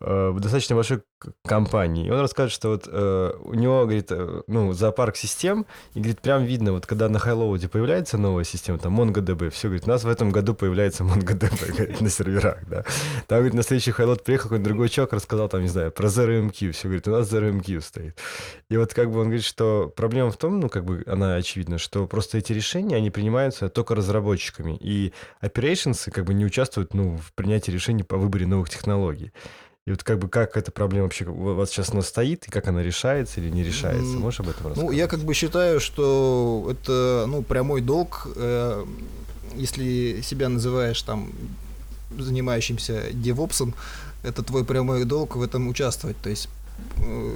в достаточно большой компании, и он расскажет, что вот э, у него, говорит, э, ну, зоопарк систем, и, говорит, прям видно, вот когда на Хайлоуде появляется новая система, там, MongoDB, все, говорит, у нас в этом году появляется MongoDB, [LAUGHS] говорит, на серверах, да. Там, говорит, на следующий хайлот приехал какой-то другой чувак, рассказал там, не знаю, про ZRMQ, все, говорит, у нас ZRMQ стоит. И вот как бы он говорит, что проблема в том, ну, как бы она очевидна, что просто эти решения, они принимаются только разработчиками, и operations как бы не участвуют, ну, в принятии решений по выборе новых технологий. И вот как бы как эта проблема вообще у вас сейчас она стоит, и как она решается или не решается? Можешь об этом рассказать? Ну, я как бы считаю, что это, ну, прямой долг, э, если себя называешь там занимающимся девопсом, это твой прямой долг в этом участвовать. То есть, э,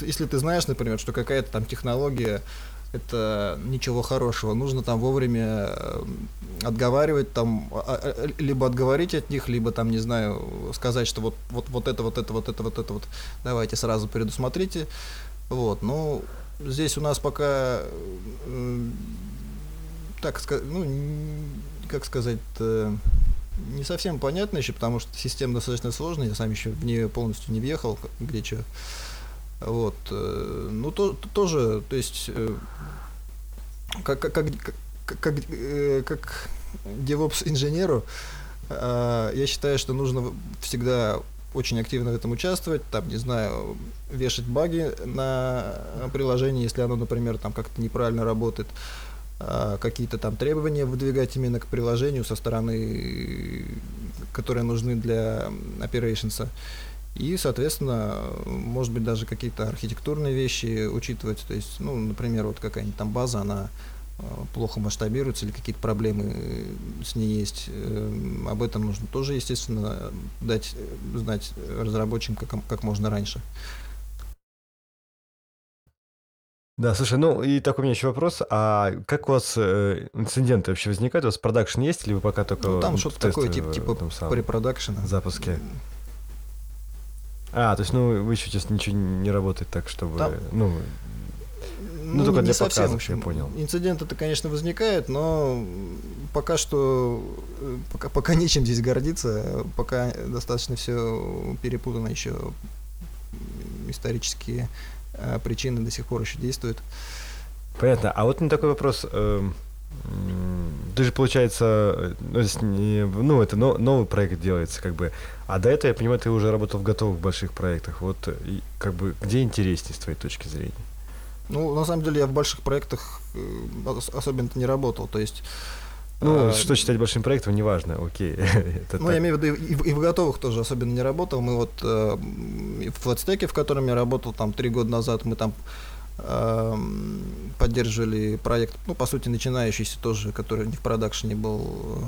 если ты знаешь, например, что какая-то там технология это ничего хорошего. Нужно там вовремя э, отговаривать, там, а- а- либо отговорить от них, либо там, не знаю, сказать, что вот, вот, вот это, вот это, вот это, вот это, вот давайте сразу предусмотрите. Вот, ну, здесь у нас пока, э, так сказать, ну, как сказать не совсем понятно еще, потому что система достаточно сложная, я сам еще в нее полностью не въехал, где что. Вот, э, ну, то, то- тоже, то есть, э, как, как, как, как, как, э, DevOps-инженеру, я считаю, что нужно всегда очень активно в этом участвовать, там, не знаю, вешать баги на приложение, если оно, например, там как-то неправильно работает, какие-то там требования выдвигать именно к приложению со стороны, которые нужны для operations. И, соответственно, может быть, даже какие-то архитектурные вещи учитывать. То есть, ну, например, вот какая-нибудь там база, она э, плохо масштабируется или какие-то проблемы э, с ней есть. Эм, Об этом нужно тоже, естественно, дать э, знать разработчикам как, как можно раньше. Да, слушай, ну и такой у меня еще вопрос. А как у вас э, инциденты вообще возникают? У вас продакшн есть или вы пока только Ну, там что-то такое, типа, типа препродакшена. запуске? А, то есть, ну, вы еще сейчас ничего не работает так, чтобы... Там- Ну, Ну, только не для совсем, показов, я понял. Инцидент это, конечно, возникает, но пока что э, пока, пока нечем здесь гордиться, пока достаточно все перепутано еще исторические э, причины до сих пор еще действуют. понятно. А вот меня такой вопрос. м, Ты же, получается, э, ну, это но- новый проект делается, как бы. А до этого, я понимаю, ты уже работал в готовых больших проектах. Вот, и, как бы, где интереснее с твоей точки зрения? Ну, на самом деле, я в больших проектах э, ос- особенно не работал, то есть... Ну, э, что считать большим проектом, неважно, окей. [LAUGHS] Это Ну, так. я имею в виду, и, в- и в готовых тоже особенно не работал. Мы вот э, и в флетстеке, в котором я работал там три года назад, мы там поддерживали проект, ну, по сути, начинающийся тоже, который не в продакшене был,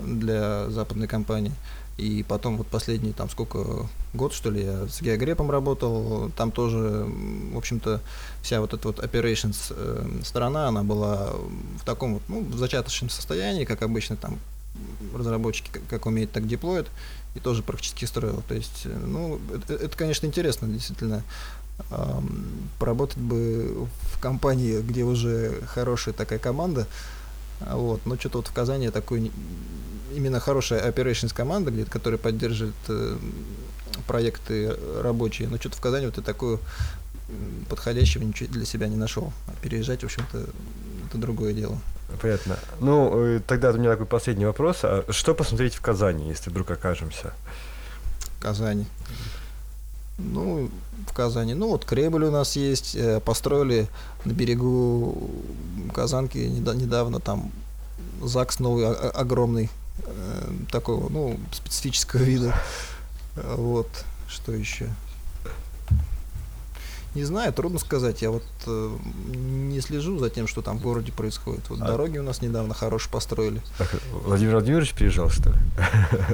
для западной компании. И потом вот последний, там сколько, год что ли, я с Геогрепом работал, там тоже, в общем-то, вся вот эта вот operations э, сторона, она была в таком вот, ну, в зачаточном состоянии, как обычно там разработчики как, как умеют, так деплоят, и тоже практически строил. То есть, э, ну, это, это, конечно, интересно, действительно. Поработать бы в компании, где уже хорошая такая команда, вот, но что-то вот в Казани такой именно хорошая operations команда, где, которая поддерживает э, проекты рабочие, но что-то в Казани вот я такую подходящего ничего для себя не нашел. А переезжать, в общем-то, это другое дело. Понятно. Ну, э, тогда у меня такой последний вопрос. А что посмотреть в Казани, если вдруг окажемся? Казани. Ну, в Казани. Ну, вот Кремль у нас есть. э, Построили на берегу Казанки неда- недавно там ЗАГС новый, о- о- огромный, э, такого, ну, специфического вида. Вот, что еще? Не знаю, трудно сказать. Я вот э, не слежу за тем, что там в городе происходит. Вот А- дороги у нас недавно хорошие построили. Владимир Владимирович приезжал, что ли?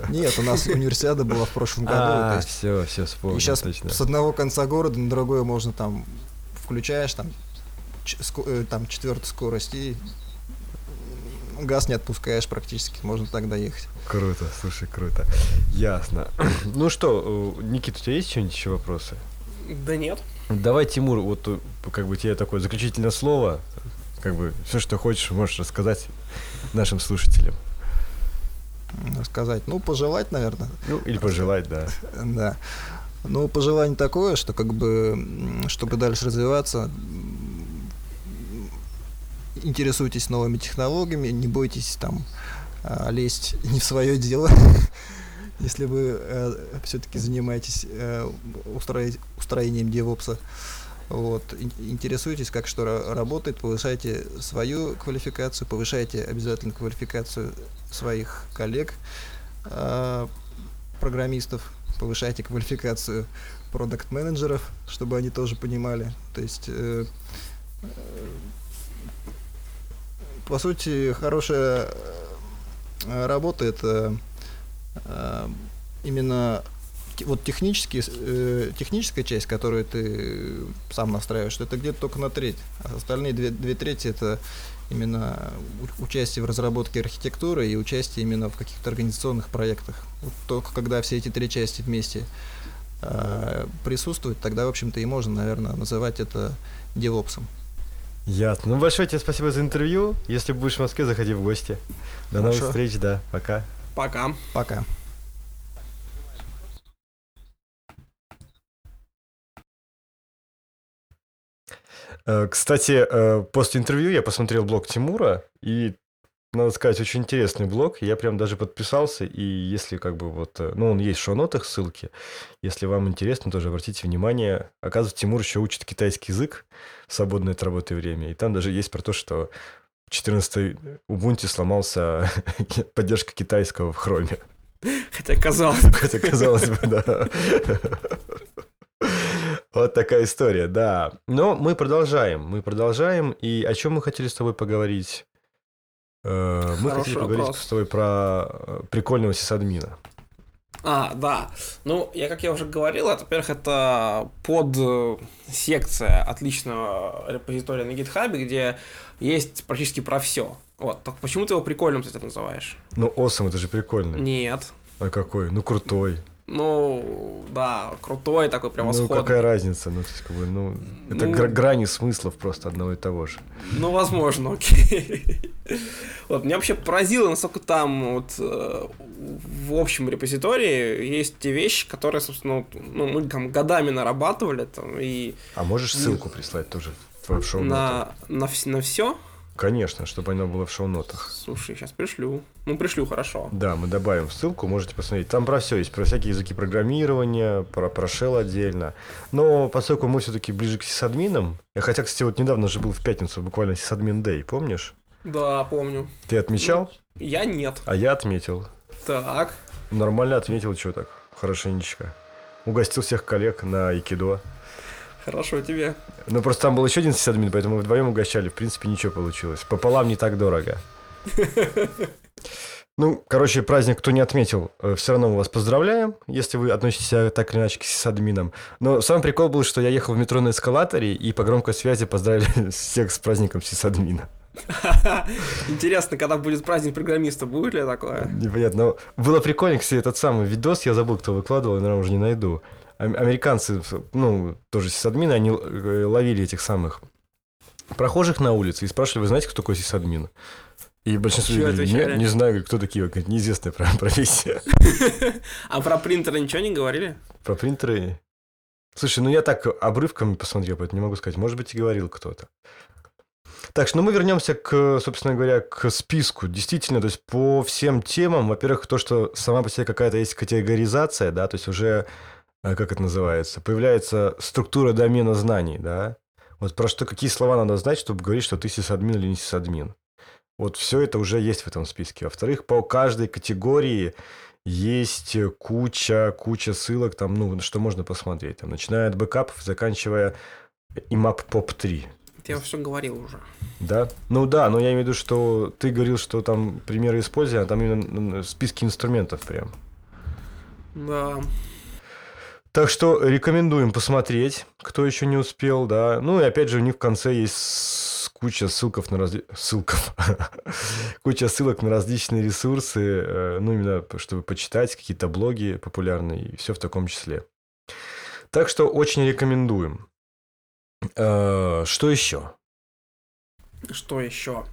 Нет, у нас универсиада была в прошлом [LAUGHS] году. А, есть все, все, вспомнил, И сейчас точно. с одного конца города на другое можно там включаешь там, ч- э, там четвертую скорость и газ не отпускаешь практически, можно так доехать. Круто, слушай, круто. Ясно. [CLEARS THROAT] Ну что, Никита, у тебя есть что-нибудь еще вопросы? Да нет. Давай, Тимур, вот э, как бы тебе такое заключительное слово, как бы все, что хочешь, можешь рассказать нашим слушателям. М, Сказать, ну, пожелать, наверное, Ну, или пожелать, да. [LAUGHS] да. Ну, пожелание такое, что как бы, чтобы дальше развиваться, интересуйтесь новыми технологиями, не бойтесь там а, лезть не в свое дело. [LAUGHS] Если вы все-таки занимаетесь э, устроить- устроением девопса, вот, ин- интересуйтесь, как что ра- работает, повышайте свою квалификацию, повышайте обязательно квалификацию своих коллег, а, программистов, повышайте квалификацию продукт-менеджеров, чтобы они тоже понимали. То есть, э, э, по сути, хорошая э, работа это э, именно те- вот технически, э, техническая часть, которую ты сам настраиваешь, это где-то только на треть. А остальные две, две трети это именно участие в разработке архитектуры и участие именно в каких-то организационных проектах. Вот только когда все эти три части вместе э, присутствуют, тогда, в общем-то, и можно, наверное, называть это девопсом. Ясно. Ну, большое тебе спасибо за интервью. Если будешь в Москве, заходи в гости. До новых Хорошо. встреч, да. Пока. Пока. Пока. Э, Кстати, э, после интервью я посмотрел блог Тимура, и, надо сказать, очень интересный блог. Я прям даже подписался, и если как бы вот... э, Ну, он есть в шоу-нотах ссылки. Если вам интересно, тоже обратите внимание. Оказывается, Тимур еще учит китайский язык в свободное от работы время. И там даже есть про то, что 14 Ubuntu сломался [LAUGHS] поддержка китайского в хроме. Хотя казалось. Хотя, казалось бы, да. Вот такая история, да. Но мы продолжаем, мы продолжаем. И о чем мы хотели с тобой поговорить? Э, Мы Хороший хотели поговорить вопрос. с тобой про э, прикольного сисадмина. А, да. Ну, я, как я уже говорил, это, во-первых, это под э, секция отличного репозитория на гитхабе, где есть практически про все. Вот, так почему ты его прикольным кстати, называешь? Ну, Осом, это же прикольно. Нет. А какой? Ну, крутой. Ну, да, крутой такой Ну, превосходный. какая разница? Ну, то есть, как бы, ну, это Ну- гра- грани смыслов просто одного и того же. Ну, возможно, окей. [LAUGHS] Вот, меня вообще поразило, насколько там вот э, в общем репозитории есть те вещи, которые, собственно, ну, мы там годами нарабатывали, там, и А можешь ссылку прислать тоже на, на, на все. Конечно, чтобы оно было в шоу-нотах. Слушай, сейчас пришлю. Ну, пришлю, хорошо. Да, мы добавим ссылку, можете посмотреть. Там про все есть, про всякие языки программирования, про, про shell отдельно. Но поскольку мы все-таки ближе к сисадминам, я хотя, кстати, вот недавно же был в пятницу, буквально сисадмин Day, помнишь? Да, помню. Ты отмечал, Я нет. а я отметил. Так. Нормально отметил, что так, хорошенечко. Угостил всех коллег на Икидо. Хорошо тебе. Ну, просто там был еще один сисадмин, поэтому мы вдвоем угощали. В принципе, ничего получилось. Пополам не так дорого. [LAUGHS] Ну, короче, праздник, кто не отметил, все равно мы вас поздравляем, если вы относитесь так или иначе к сисадминам. Но самый прикол был, что я ехал в метро на эскалаторе, и по громкой связи поздравили [LAUGHS] всех с праздником сисадмина. [LAUGHS] Интересно, когда будет праздник программиста, будет ли такое? Непонятно. Но было прикольно, кстати, этот самый видос, я забыл, кто выкладывал, я, наверное, уже не найду. Американцы, ну, тоже сисадмины, они э, ловили этих самых прохожих на улице и спрашивали, вы знаете, кто такой сисадмин? И большинство людей не, не знаю, кто такие, как неизвестная [LAUGHS] профессия. А про принтеры ничего не говорили? Про принтеры... Слушай, ну я так обрывками посмотрел, поэтому не могу сказать. Может быть, и говорил кто-то. Так что, ну мы вернемся к, собственно говоря, к списку. Действительно, то есть по всем темам, во-первых, то, что сама по себе какая-то есть категоризация, да, то есть уже, как это называется, появляется структура домена знаний, да. Вот про что, какие слова надо знать, чтобы говорить, что ты сисадмин или не сисадмин. Вот все это уже есть в этом списке. Во-вторых, по каждой категории есть куча, куча ссылок, там, ну, что можно посмотреть. Там, начиная от бэкапов, заканчивая IMAP POP 3. Я все говорил уже. Да? Ну да, но я имею в виду, что ты говорил, что там примеры использования, а там именно списки инструментов прям. Да. Так что рекомендуем посмотреть, кто еще не успел, да. Ну и опять же у них в конце есть куча ссылков на разли... ссылков. [LAUGHS] куча ссылок на различные ресурсы, э, ну, именно чтобы почитать какие-то блоги популярные, и все в таком числе. Так что очень рекомендуем. Э, что еще? Что еще?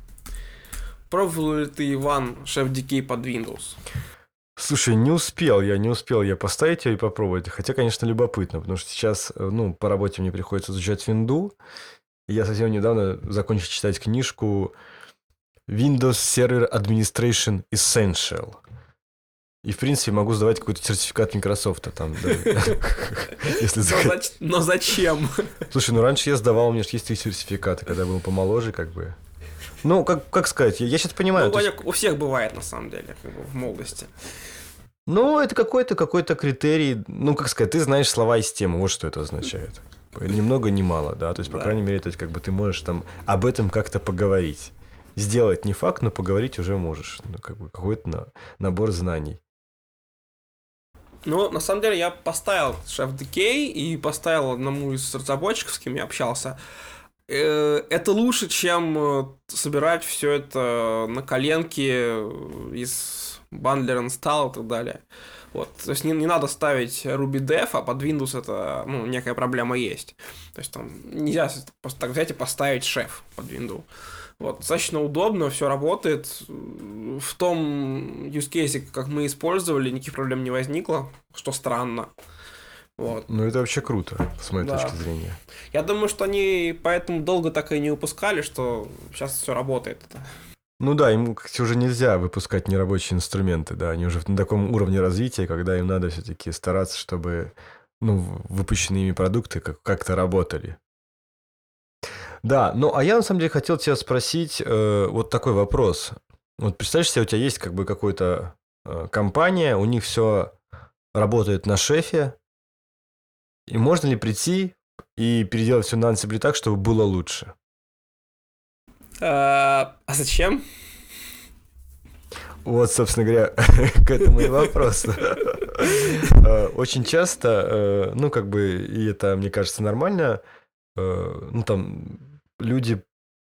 Пробовал ли ты, Иван, шеф DK под Windows? Слушай, не успел я, не успел я поставить ее и попробовать. Хотя, конечно, любопытно, потому что сейчас, э, ну, по работе мне приходится изучать винду, я совсем недавно закончил читать книжку Windows Server Administration Essential. И, в принципе, могу сдавать какой-то сертификат Microsoft там, [LAUGHS] если но, зачем? [LAUGHS] Слушай, ну раньше я сдавал, у меня же есть сертификаты, когда был помоложе, как бы. Ну, как, как сказать, я, я сейчас понимаю. Ну, есть... у всех бывает, на самом деле, как бы, в молодости. Ну, это какой-то какой-то критерий. Ну, как сказать, ты знаешь слова из темы, вот что это означает. Ни много, ни мало, да. То есть, по да. крайней мере, то есть, как бы ты можешь там об этом как-то поговорить. Сделать не факт, но поговорить уже можешь. Ну, как бы какой-то на, набор знаний. Ну, на самом деле, я поставил Chef Decay и поставил одному из разработчиков, с кем я общался. Э, это лучше, чем э, собирать все это на коленке из Bundler Install и так далее. Вот. То есть не, не надо ставить Ruby Dev, а под Windows это ну, некая проблема есть. То есть там нельзя просто так взять и поставить шеф под Windows. Вот, достаточно удобно, все работает. В том use case, как мы использовали, никаких проблем не возникло, что странно. Вот. Ну, это вообще круто, с моей да. точки зрения. Я думаю, что они поэтому долго так и не выпускали, что сейчас все работает. Ну да, им кстати, уже нельзя выпускать нерабочие инструменты, да, они уже на таком уровне развития, когда им надо все-таки стараться, чтобы ну, выпущенные ими продукты как- как-то работали. Да, ну а я на самом деле хотел тебя спросить э, вот такой вопрос. Вот представь себе, у тебя есть как бы какая-то э, компания, у них все работает на шефе, и можно ли прийти и переделать все на Ansible так, чтобы было лучше? А, а зачем? Вот, собственно говоря, [LAUGHS] к этому и вопрос. А, очень часто, э, ну, как бы, и это, мне кажется, нормально, э, ну, там, люди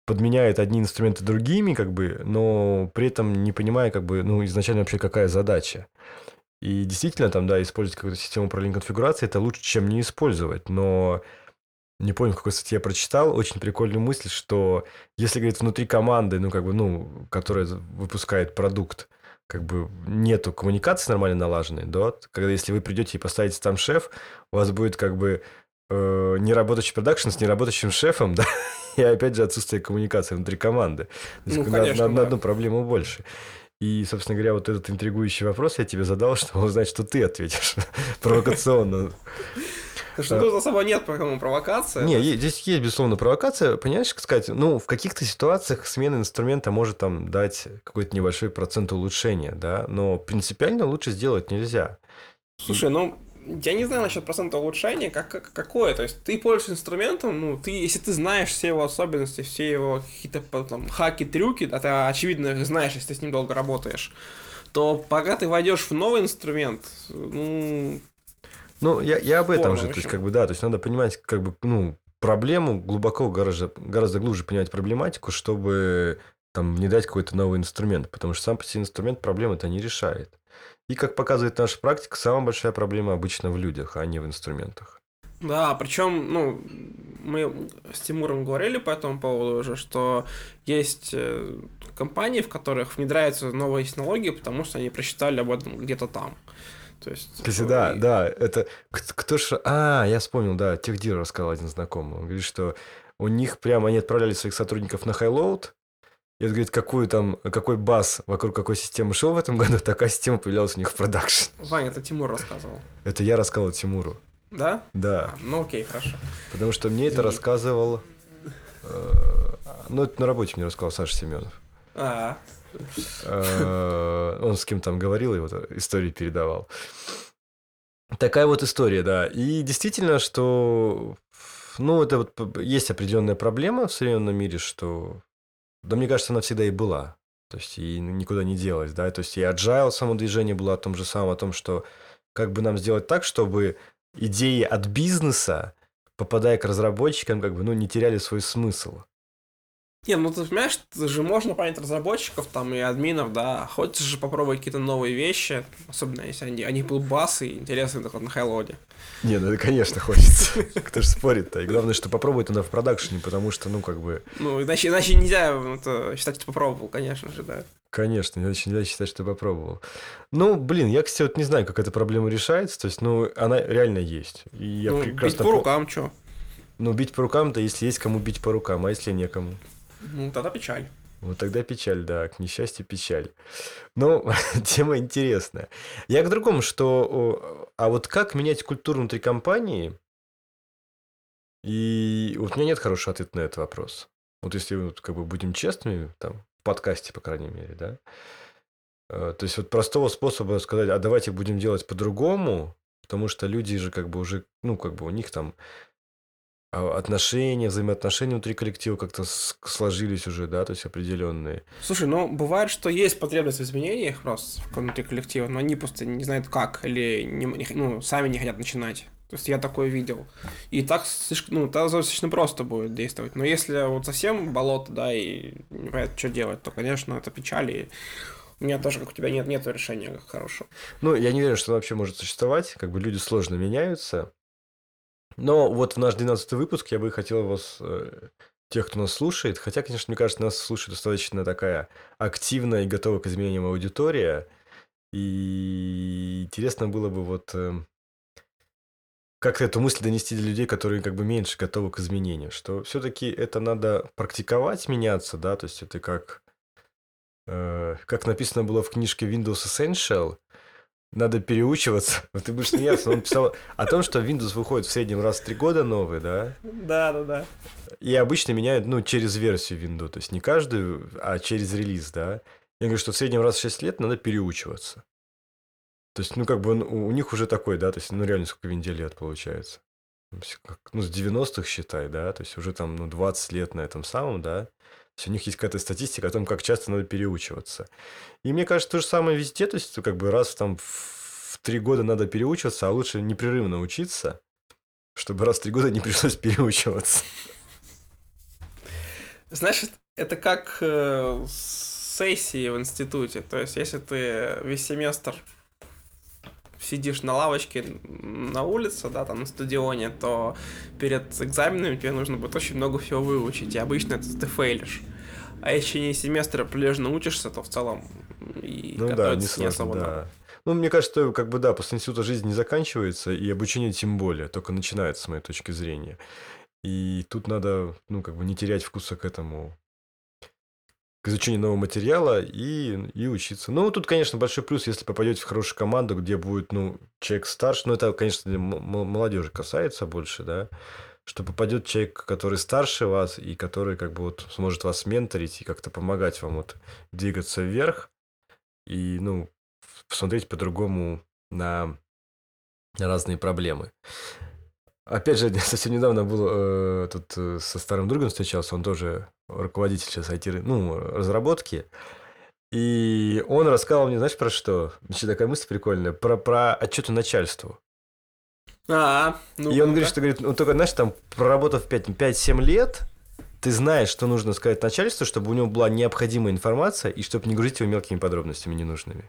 подменяют одни инструменты другими, как бы, но при этом не понимая, как бы, ну, изначально вообще какая задача. И действительно, там, да, использовать какую-то систему управления конфигурацией, это лучше, чем не использовать, но не помню, в какой статье я прочитал, очень прикольную мысль, что если, говорит, внутри команды, ну, как бы, ну, которая выпускает продукт, как бы нету коммуникации нормально налаженной, да, когда если вы придете и поставите там шеф, у вас будет как бы э, неработающий продакшн с неработающим шефом, [LAUGHS] да, и опять же отсутствие коммуникации внутри команды. То есть ну, конечно, на, на, да. на одну проблему больше. И, собственно говоря, вот этот интригующий вопрос я тебе задал, [LAUGHS] чтобы узнать, что ты ответишь [LAUGHS] провокационно. Что тут особо нет по кому провокация. Не, здесь есть, безусловно, провокация. Понимаешь, как сказать, ну, в каких-то ситуациях смена инструмента может там дать какой-то небольшой процент улучшения, да, но принципиально лучше сделать нельзя. Слушай, ну, я не знаю насчет процента улучшения, как, как какое. То есть ты пользуешься инструментом, ну, ты, если ты знаешь все его особенности, все его какие-то там хаки, трюки, а ты очевидно знаешь, если ты с ним долго работаешь, то пока ты войдешь в новый инструмент, ну, Ну, я, я об этом же, то есть, как бы, да, то есть, надо понимать, как бы, ну, проблему глубоко, гораздо, гораздо глубже понимать проблематику, чтобы там внедрять какой-то новый инструмент, потому что сам по себе инструмент проблемы-то не решает. И, как показывает наша практика, самая большая проблема обычно в людях, а не в инструментах. Да, причем, ну, мы с Тимуром говорили по этому поводу уже, что есть э, компании, в которых внедряются новые технологии, потому что они прочитали об этом где-то там. То есть... Кстати, да, и- да, это кто ж... А, я вспомнил, да, Техдир рассказал один знакомый. Он говорит, что у них прямо они отправляли своих сотрудников на Highload, и он говорит, какую там, какой buzz вокруг какой системы шел в этом году, [LAUGHS] такая система появлялась у них в production. Ваня, это Тимур рассказывал. Это я рассказал Тимуру. Да? Да, А, ну окей, хорошо. потому что мне это Извини. рассказывал... э, Ну, это на работе мне рассказал Саша Семенов. А, Э, Он с кем там говорил, и вот истории передавал. Такая вот история, да. И действительно, что... Ну, это вот есть определенная проблема в современном мире, что... Да, мне кажется, она всегда и была. То есть, и никуда не делась, да. То есть, и agile само движение было о том же самом, о том, что как бы нам сделать так, чтобы идеи от бизнеса, попадая к разработчикам, как бы, ну, не теряли свой смысл. Не, ну ты понимаешь, это же можно понять разработчиков там и админов, да. Хочешь же попробовать какие-то новые вещи, особенно если они, они будут басы и интересны только на хайлоуде. Не, ну это, конечно, [LAUGHS] хочется. Кто же спорит-то? И главное, что попробовать надо в продакшене, потому что, ну, как бы, Ну, иначе, иначе нельзя это, считать, что попробовал, конечно же, да. конечно, иначе нельзя считать, что попробовал. Ну, блин, я, кстати, вот не знаю, как эта проблема решается. То есть, ну, она реально есть. И я ну, бить прекрасно... по по- рукам, чё? Ну, бить по рукам-то, если есть кому бить по рукам, а если некому? Ну, тогда печаль. Вот тогда печаль, да, к несчастью печаль. Ну, [LAUGHS] тема интересная. Я к другому, что... А вот как менять культуру внутри компании? И вот у меня нет хорошего ответа на этот вопрос. Вот если вот как бы будем честными, там, в подкасте, по крайней мере, да? Э, То есть вот простого способа сказать, а давайте будем делать по-другому, потому что люди же как бы уже, ну, как бы у них там а, отношения, взаимоотношения внутри коллектива как-то сложились уже, да, то есть определенные. Слушай, ну, бывает, что есть потребность в изменениях просто внутри коллектива, но они просто не знают как, или не, ну, сами не хотят начинать. То есть я такое видел. И так слишком, ну, так достаточно просто будет действовать. Но если вот совсем болото, да, и не понятно, что делать, то, конечно, это печаль. И у меня тоже, как у тебя, нет, нет решения хорошего. Ну, я не уверен, что оно вообще может существовать. Как бы люди сложно меняются. Но вот в наш 12 выпуск я бы хотел вас, э, тех, кто нас слушает, хотя, конечно, мне кажется, нас слушает достаточно такая активная и готовая к изменениям аудитория. И интересно было бы вот э, как-то эту мысль донести до людей, которые как бы меньше готовы к изменению, что все-таки это надо практиковать, меняться, да, то есть это как, э, как написано было в книжке Windows Essential, надо переучиваться. [LAUGHS] Вот ты будешь смеяться, но он писал о том, что Windows выходит в среднем раз в три года новый, да, Да, да, да. и обычно меняют, ну, через версию Windows, то есть не каждую, а через релиз, да. Я говорю, что в среднем раз в 6 лет надо переучиваться. То есть, ну, как бы он- у них уже такой, да, то есть, ну, реально сколько Винде лет получается. Ну, Ну, с 90-х считай, да, то есть уже там, ну, 20 лет на этом самом, да. У них есть какая-то статистика о том, как часто надо переучиваться. И мне кажется, то же самое везде, то есть, как бы раз там в три года надо переучиваться, а лучше непрерывно учиться, чтобы раз в три года не пришлось переучиваться. Знаешь, это как э, сессии в институте. То есть, если ты весь семестр сидишь на лавочке на улице, да, там на стадионе, то перед экзаменами тебе нужно будет очень много всего выучить, и обычно это ты фейлишь. А если не семестр прилежно учишься, то в целом и Ну да, не не особо да. Ну, мне кажется, что, как бы, да, после института жизнь не заканчивается, и обучение тем более, только начинается, с моей точки зрения. И тут надо, ну, как бы не терять вкуса к этому, к изучению нового материала и, и учиться. Ну, тут, конечно, большой плюс, если попадете в хорошую команду, где будет, ну, человек старше, ну, это, конечно, молодежи касается больше, да, что попадет человек, который старше вас и который, как бы, вот сможет вас менторить и как-то помогать вам вот двигаться вверх и, ну, посмотреть по-другому на разные проблемы. Опять же, [LAUGHS] совсем недавно был э, тут э, со старым другом встречался, он тоже руководитель сейчас IT, ну, разработки. И он рассказал мне, знаешь, про что? Значит, такая мысль прикольная. Про, про отчеты начальству. А, ну и он говорит, что говорит, ну только, знаешь, там, проработав 5-7 лет, ты знаешь, что нужно сказать начальству, чтобы у него была необходимая информация, и чтобы не грузить его мелкими подробностями ненужными.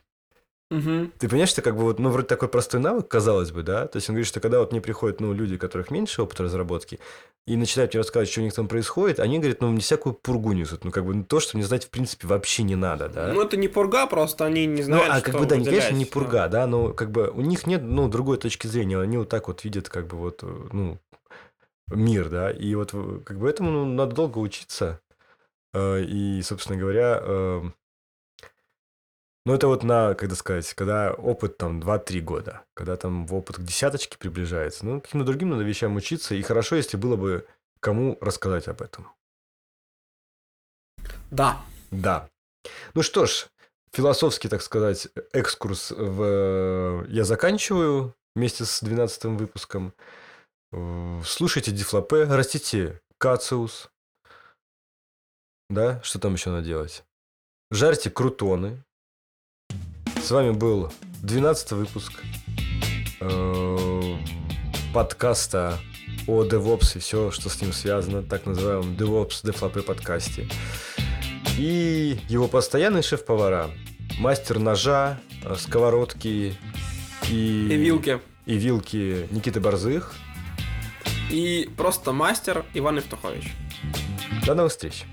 Мгм. Ты понимаешь, что как бы вот, ну, вроде такой простой навык, казалось бы, да? То есть он говорит, что когда вот мне приходят, ну, люди, у которых меньше опыта разработки, и начинают мне рассказывать, что у них там происходит, они говорят, ну, не всякую пургу несут. Ну, как бы ну, то, что мне знать, в принципе, вообще не надо, да? Ну, это не пурга, просто они не Ну, знают, а что как бы, да, не, конечно, не пурга, да, но как бы у них нет, ну, другой точки зрения, они вот так вот видят, как бы вот, ну, мир, да, и вот э, как бы этому ну, надо долго учиться, Э, и, собственно говоря, э, ну, это вот на, как сказать, когда опыт там 2-3 года, когда там в опыт к десяточке приближается, ну, каким-то другим надо вещам учиться, и хорошо, если было бы кому рассказать об этом. Да. Да. Ну что ж, философский, так сказать, экскурс в... я заканчиваю вместе с 12 выпуском. Э, Слушайте Дифлопе, растите кациус. Да, что там еще надо делать? Жарьте крутоны. С вами был 12 выпуск э, подкаста о DevOps и все, что с ним связано, так называемом DevOps Дефлопе подкасте. И его постоянные шеф-повара, мастер ножа, э, сковородки и, И вилки. и вилки Никиты Борзых. И просто мастер Иван Евтухович. До новых встреч!